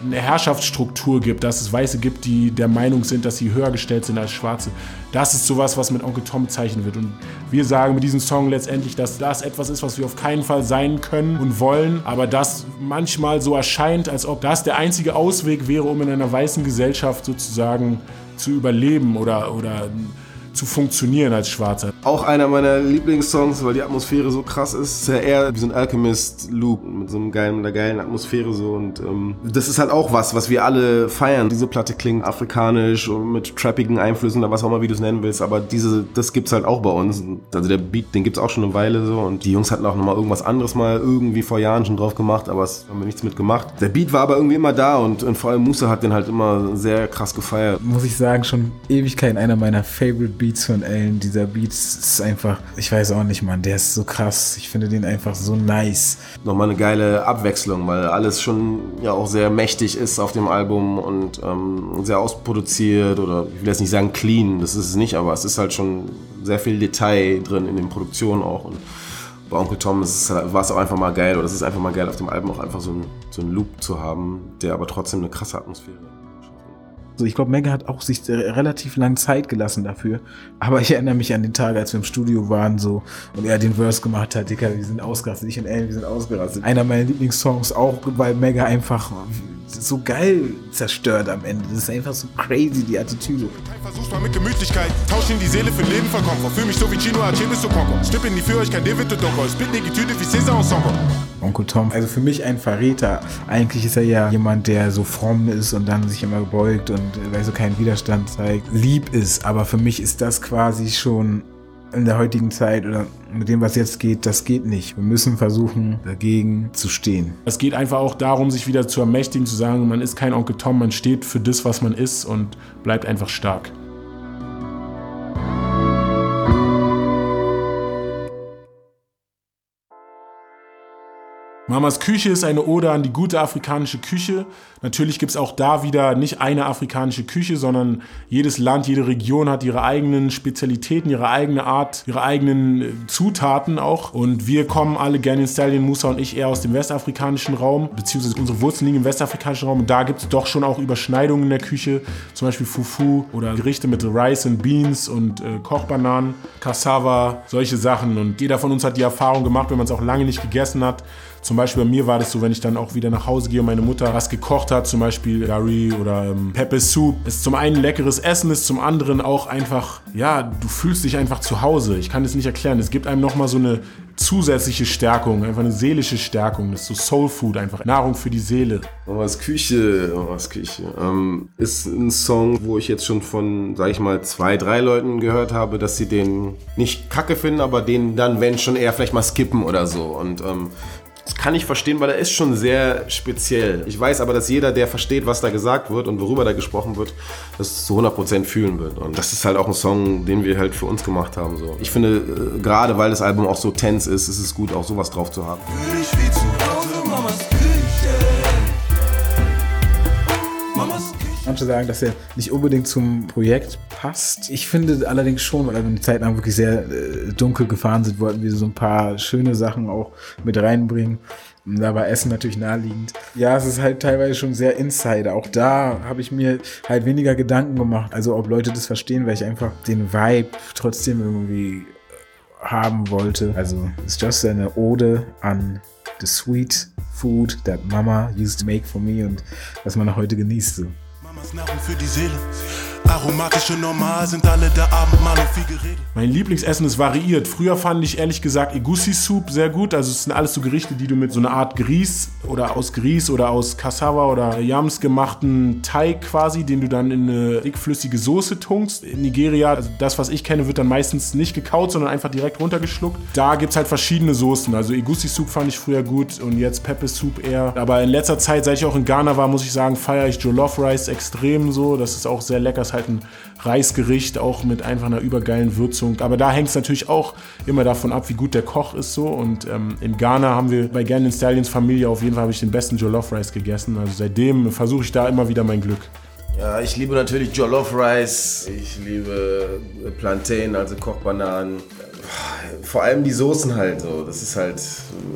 eine Herrschaftsstruktur gibt, dass es Weiße gibt, die der Meinung sind, dass sie höher gestellt sind als Schwarze. Das ist sowas, was mit Onkel Tom bezeichnet wird. Und wir sagen mit diesem Song letztendlich, dass das etwas ist, was wir auf keinen Fall sein können und wollen, aber das manchmal so erscheint, als ob das der einzige Ausweg wäre, um in einer weißen Gesellschaft sozusagen zu überleben oder, oder zu funktionieren als Schwarzer. Auch einer meiner Lieblingssongs, weil die Atmosphäre so krass ist. ist ja eher wie so ein Alchemist-Loop mit so einem geilen, einer geilen Atmosphäre so und ähm, das ist halt auch was, was wir alle feiern. Diese Platte klingt afrikanisch und mit trappigen Einflüssen oder was auch immer, wie du es nennen willst, aber diese, das gibt's halt auch bei uns. Also der Beat, den gibt's auch schon eine Weile so und die Jungs hatten auch nochmal irgendwas anderes mal irgendwie vor Jahren schon drauf gemacht, aber es haben wir nichts mit gemacht. Der Beat war aber irgendwie immer da und, und vor allem Musa hat den halt immer sehr krass gefeiert. Muss ich sagen, schon Ewigkeit einer meiner Favorite Beats Beats von Ellen, dieser Beat ist einfach, ich weiß auch nicht, Mann, der ist so krass. Ich finde den einfach so nice. Nochmal eine geile Abwechslung, weil alles schon ja auch sehr mächtig ist auf dem Album und ähm, sehr ausproduziert oder ich will jetzt nicht sagen clean, das ist es nicht, aber es ist halt schon sehr viel Detail drin in den Produktionen auch. Und bei Onkel Tom war es auch einfach mal geil oder es ist einfach mal geil auf dem Album auch einfach so ein, so Loop zu haben, der aber trotzdem eine krasse Atmosphäre hat. So, ich glaube, Menge hat auch sich relativ lang Zeit gelassen dafür. Aber ich erinnere mich an den Tag, als wir im Studio waren so und er den Verse gemacht hat. Dicker, wir sind ausgerastet. Ich und Ellen, wir sind ausgerastet. Einer meiner Lieblingssongs, auch weil Mega einfach so geil zerstört am Ende. Das ist einfach so crazy, die Attitüde. Versuch's mal mit Gemütlichkeit. Tausch in die Seele für Leben verkommen. Fühl mich so wie Chino Achebe so Konko. Stipp in die für euch kein David Doko. Spit die Tüte wie Cesar Ensemble. Onkel Tom. Also für mich ein Verräter. Eigentlich ist er ja jemand, der so fromm ist und dann sich immer beugt und weil so keinen Widerstand zeigt, lieb ist. Aber für mich ist das quasi schon in der heutigen Zeit oder mit dem, was jetzt geht, das geht nicht. Wir müssen versuchen, dagegen zu stehen. Es geht einfach auch darum, sich wieder zu ermächtigen, zu sagen, man ist kein Onkel Tom, man steht für das, was man ist und bleibt einfach stark. Mamas Küche ist eine Ode an die gute afrikanische Küche. Natürlich gibt es auch da wieder nicht eine afrikanische Küche, sondern jedes Land, jede Region hat ihre eigenen Spezialitäten, ihre eigene Art, ihre eigenen äh, Zutaten auch. Und wir kommen alle gerne in Stallion, Musa und ich eher aus dem westafrikanischen Raum, beziehungsweise unsere Wurzeln liegen im westafrikanischen Raum. Und da gibt es doch schon auch Überschneidungen in der Küche, zum Beispiel Fufu oder Gerichte mit Rice and Beans und äh, Kochbananen, Cassava, solche Sachen. Und jeder von uns hat die Erfahrung gemacht, wenn man es auch lange nicht gegessen hat, zum Beispiel bei mir war das so, wenn ich dann auch wieder nach Hause gehe und meine Mutter was gekocht hat, zum Beispiel Curry oder ähm, Pepper Soup. Ist zum einen leckeres Essen, ist zum anderen auch einfach, ja, du fühlst dich einfach zu Hause. Ich kann es nicht erklären. Es gibt einem nochmal so eine zusätzliche Stärkung, einfach eine seelische Stärkung. Das ist so Soul Food, einfach Nahrung für die Seele. Mamas Küche, Mamas Küche, ähm, ist ein Song, wo ich jetzt schon von, sag ich mal, zwei, drei Leuten gehört habe, dass sie den nicht kacke finden, aber den dann, wenn schon eher vielleicht mal skippen oder so. Und ähm, das kann ich verstehen, weil er ist schon sehr speziell. Ich weiß aber, dass jeder, der versteht, was da gesagt wird und worüber da gesprochen wird, das zu 100% fühlen wird. Und das ist halt auch ein Song, den wir halt für uns gemacht haben. So. Ich finde, äh, gerade weil das Album auch so tense ist, ist es gut, auch sowas drauf zu haben. Manche sagen, dass er nicht unbedingt zum Projekt passt. Ich finde allerdings schon, weil wir eine Zeit lang wirklich sehr äh, dunkel gefahren sind, wollten wir so ein paar schöne Sachen auch mit reinbringen. Da war Essen natürlich naheliegend. Ja, es ist halt teilweise schon sehr Insider. Auch da habe ich mir halt weniger Gedanken gemacht. Also ob Leute das verstehen, weil ich einfach den Vibe trotzdem irgendwie haben wollte. Also es ist just eine Ode an the sweet food that Mama used to make for me und was man heute genießt. So. Nahrung für die Seele. Aromatische normal sind alle der Abendmahl und viel Gerede. Mein Lieblingsessen ist variiert. Früher fand ich ehrlich gesagt Egusi Soup sehr gut. Also es sind alles so Gerichte, die du mit so einer Art Grieß oder aus Grieß oder aus Cassava oder Yams gemachten Teig quasi, den du dann in eine dickflüssige Soße tunkst. In Nigeria, also das, was ich kenne, wird dann meistens nicht gekaut, sondern einfach direkt runtergeschluckt. Da gibt es halt verschiedene Soßen. Also Egusi Soup fand ich früher gut und jetzt Pepper Soup eher. Aber in letzter Zeit, seit ich auch in Ghana war, muss ich sagen, feiere ich Jollof Rice extrem so. Das ist auch sehr lecker. Ist halt ein Reisgericht, auch mit einfach einer übergeilen Würzung. Aber da hängt es natürlich auch immer davon ab, wie gut der Koch ist so. Und ähm, in Ghana haben wir bei Gannon Stallions Familie auf jeden Fall habe ich den besten Jollof Rice gegessen. Also seitdem versuche ich da immer wieder mein Glück. Ja, ich liebe natürlich Jollof Rice. Ich liebe Plantain, also Kochbananen vor allem die Soßen halt so. Das ist halt,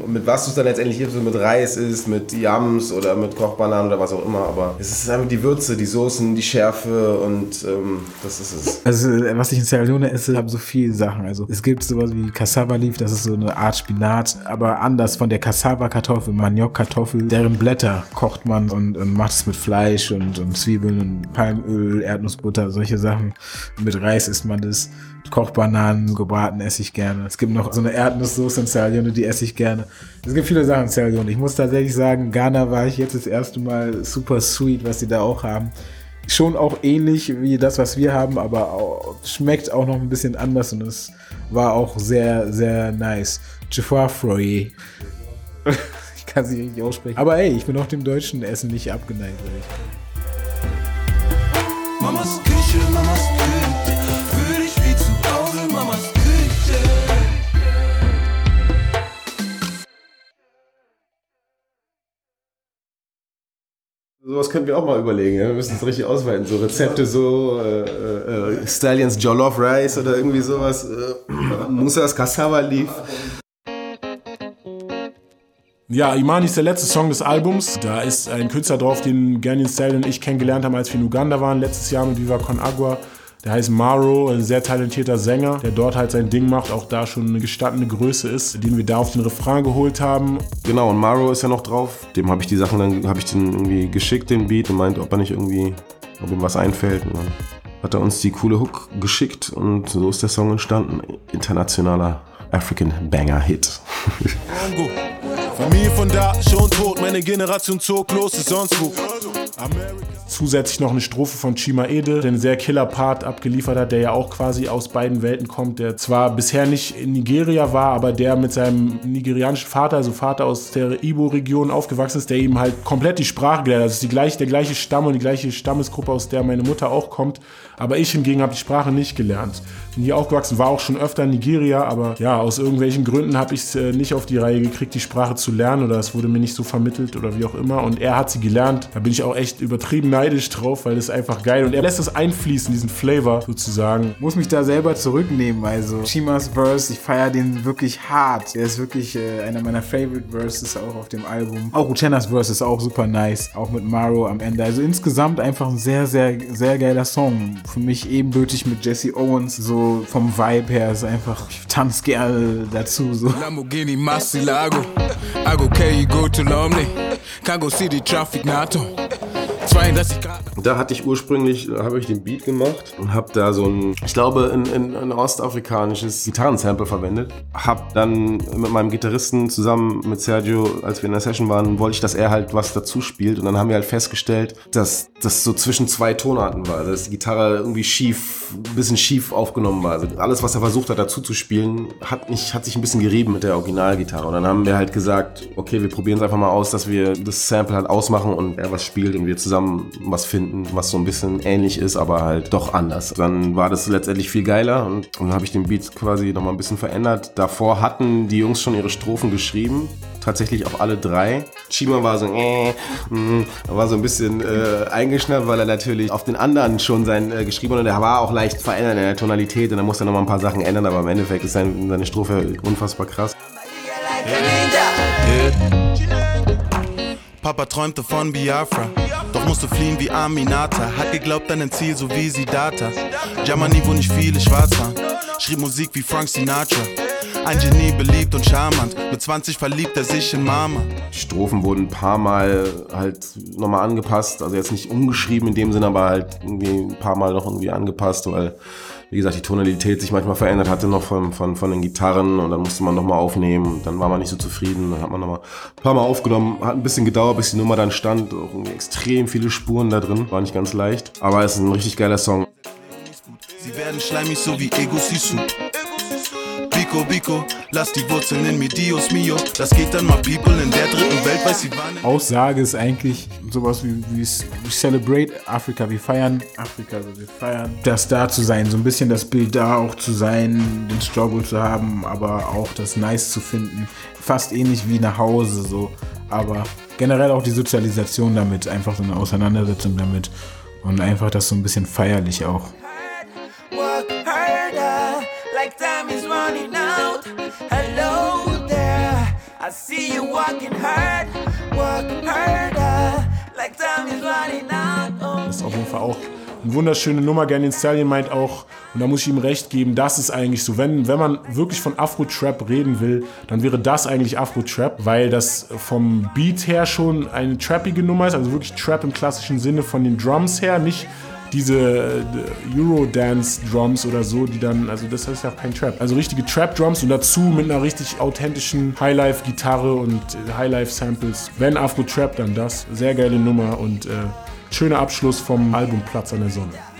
mit was du es dann letztendlich gibst, mit Reis ist, mit Yams oder mit Kochbananen oder was auch immer. Aber es ist einfach die Würze, die Soßen, die Schärfe und ähm, das ist es. Also, was ich in Sierra Leone esse, haben so viele Sachen. Also, es gibt sowas wie Cassava Leaf, das ist so eine Art Spinat, aber anders von der Cassava-Kartoffel, Maniok-Kartoffel. Deren Blätter kocht man und, und macht es mit Fleisch und, und Zwiebeln und Palmöl, Erdnussbutter, solche Sachen. Mit Reis isst man das. Kochbananen, gebraten esse ich gerne. Es gibt noch so eine Erdnusssoße in Sierra Leone, die esse ich gerne. Es gibt viele Sachen in Sierra Leone. Ich muss tatsächlich sagen, Ghana war ich jetzt das erste Mal super sweet, was sie da auch haben. Schon auch ähnlich wie das, was wir haben, aber auch, schmeckt auch noch ein bisschen anders und es war auch sehr, sehr nice. Jafar Froye. ich kann sie nicht aussprechen. Aber ey, ich bin auch dem deutschen Essen nicht abgeneigt. Mamas Sowas könnten wir auch mal überlegen. Ja? Wir müssen es richtig ausweiten. So Rezepte, so äh, äh, Stallions Jollof Rice oder irgendwie sowas. Äh, Musas Cassava Leaf. Ja, Imani ist der letzte Song des Albums. Da ist ein Künstler drauf, den Ganyan Stallion und ich kennengelernt haben, als wir in Uganda waren, letztes Jahr mit Viva Con Agua. Der heißt Maro, ein sehr talentierter Sänger, der dort halt sein Ding macht, auch da schon eine gestandene Größe ist, den wir da auf den Refrain geholt haben. Genau, und Maro ist ja noch drauf. Dem habe ich die Sachen dann, habe ich den irgendwie geschickt, den Beat, und meinte, ob er nicht irgendwie, ob ihm was einfällt. Und dann hat er uns die coole Hook geschickt und so ist der Song entstanden. Internationaler African Banger Hit. Familie von da, schon tot, meine Generation zog los, ist sonst wo. Zusätzlich noch eine Strophe von Chima Ede, der einen sehr killer Part abgeliefert hat, der ja auch quasi aus beiden Welten kommt, der zwar bisher nicht in Nigeria war, aber der mit seinem nigerianischen Vater, also Vater aus der Ibo-Region aufgewachsen ist, der ihm halt komplett die Sprache gelernt hat. Das ist die gleiche, der gleiche Stamm und die gleiche Stammesgruppe, aus der meine Mutter auch kommt. Aber ich hingegen habe die Sprache nicht gelernt. Bin hier aufgewachsen, war auch schon öfter in Nigeria, aber ja, aus irgendwelchen Gründen habe ich es äh, nicht auf die Reihe gekriegt, die Sprache zu lernen oder es wurde mir nicht so vermittelt oder wie auch immer. Und er hat sie gelernt. Da bin ich auch echt übertrieben neidisch drauf, weil das ist einfach geil. Und er lässt es einfließen, diesen Flavor sozusagen. Muss mich da selber zurücknehmen. Also Chimas Verse, ich feiere den wirklich hart. Der ist wirklich äh, einer meiner Favorite Verses auch auf dem Album. Auch Uchennas Verse ist auch super nice. Auch mit Maro am Ende. Also insgesamt einfach ein sehr, sehr, sehr geiler Song. Für mich ebenbürtig mit Jesse Owens. So vom Vibe her ist einfach, ich tanze gerne dazu. So. Lamborghini Marcilago. I go carry you go to Lumley. Can go see the traffic NATO. 32 Grad. Da hatte ich ursprünglich, habe ich den Beat gemacht und habe da so ein, ich glaube, ein, ein, ein ostafrikanisches Gitarrensample verwendet. Hab dann mit meinem Gitarristen zusammen mit Sergio, als wir in der Session waren, wollte ich, dass er halt was dazu spielt. Und dann haben wir halt festgestellt, dass das so zwischen zwei Tonarten war. Dass die Gitarre irgendwie schief, ein bisschen schief aufgenommen war. Also alles, was er versucht hat dazu zu spielen, hat, nicht, hat sich ein bisschen gerieben mit der Originalgitarre. Und dann haben wir halt gesagt, okay, wir probieren es einfach mal aus, dass wir das Sample halt ausmachen und er was spielt und wir zusammen was finden, was so ein bisschen ähnlich ist, aber halt doch anders. Dann war das letztendlich viel geiler und, und dann habe ich den Beat quasi nochmal ein bisschen verändert. Davor hatten die Jungs schon ihre Strophen geschrieben, tatsächlich auch alle drei. Chima war so, äh, mh, war so ein bisschen äh, eingeschnappt, weil er natürlich auf den anderen schon sein äh, geschrieben hat und er war auch leicht verändert in der Tonalität und dann musste er nochmal ein paar Sachen ändern, aber im Endeffekt ist sein, seine Strophe unfassbar krass. Papa träumte von Biafra, doch musste fliehen wie Aminata. Hat geglaubt an ein Ziel, so wie Siddhartha. Germany, wo nicht viele schwarz waren, schrieb Musik wie Frank Sinatra. Ein Genie, beliebt und charmant. Mit 20 verliebt er sich in Mama. Die Strophen wurden ein paar Mal halt nochmal angepasst. Also jetzt nicht umgeschrieben in dem Sinne, aber halt irgendwie ein paar Mal noch irgendwie angepasst, weil, wie gesagt, die Tonalität sich manchmal verändert hatte noch von, von, von den Gitarren und dann musste man nochmal aufnehmen und dann war man nicht so zufrieden. Dann hat man nochmal ein paar Mal aufgenommen. Hat ein bisschen gedauert, bis die Nummer dann stand. Auch extrem viele Spuren da drin. War nicht ganz leicht. Aber es ist ein richtig geiler Song. Sie werden schleimig, so wie Ego Sisu. Biko, Biko, lass die Wurzeln in mir, Dios mio. Das geht dann mal People in der dritten Welt, weil sie waren. Aussage ist eigentlich sowas wie, wie we celebrate Africa, wir feiern Afrika, also wir feiern das da zu sein, so ein bisschen das Bild da auch zu sein, den Struggle zu haben, aber auch das Nice zu finden, fast ähnlich wie nach Hause so, aber generell auch die Sozialisation damit, einfach so eine Auseinandersetzung damit und einfach das so ein bisschen feierlich auch. Work harder, like time is running out. Hello there, I see you walking hard. Work harder, like time is running out. Oh. Das ist auf jeden Fall auch eine wunderschöne Nummer. Ganyan Stallion meint auch, und da muss ich ihm recht geben, das ist eigentlich so. Wenn, wenn man wirklich von Afro-Trap reden will, dann wäre das eigentlich Afro-Trap, weil das vom Beat her schon eine trappige Nummer ist, also wirklich Trap im klassischen Sinne von den Drums her, nicht diese äh, Eurodance-Drums oder so, die dann, also das ist ja kein Trap. Also richtige Trap-Drums und dazu mit einer richtig authentischen Highlife-Gitarre und äh, Highlife-Samples. Wenn Afro-Trap, dann das. Sehr geile Nummer und äh, schöner Abschluss vom Album Platz an der Sonne.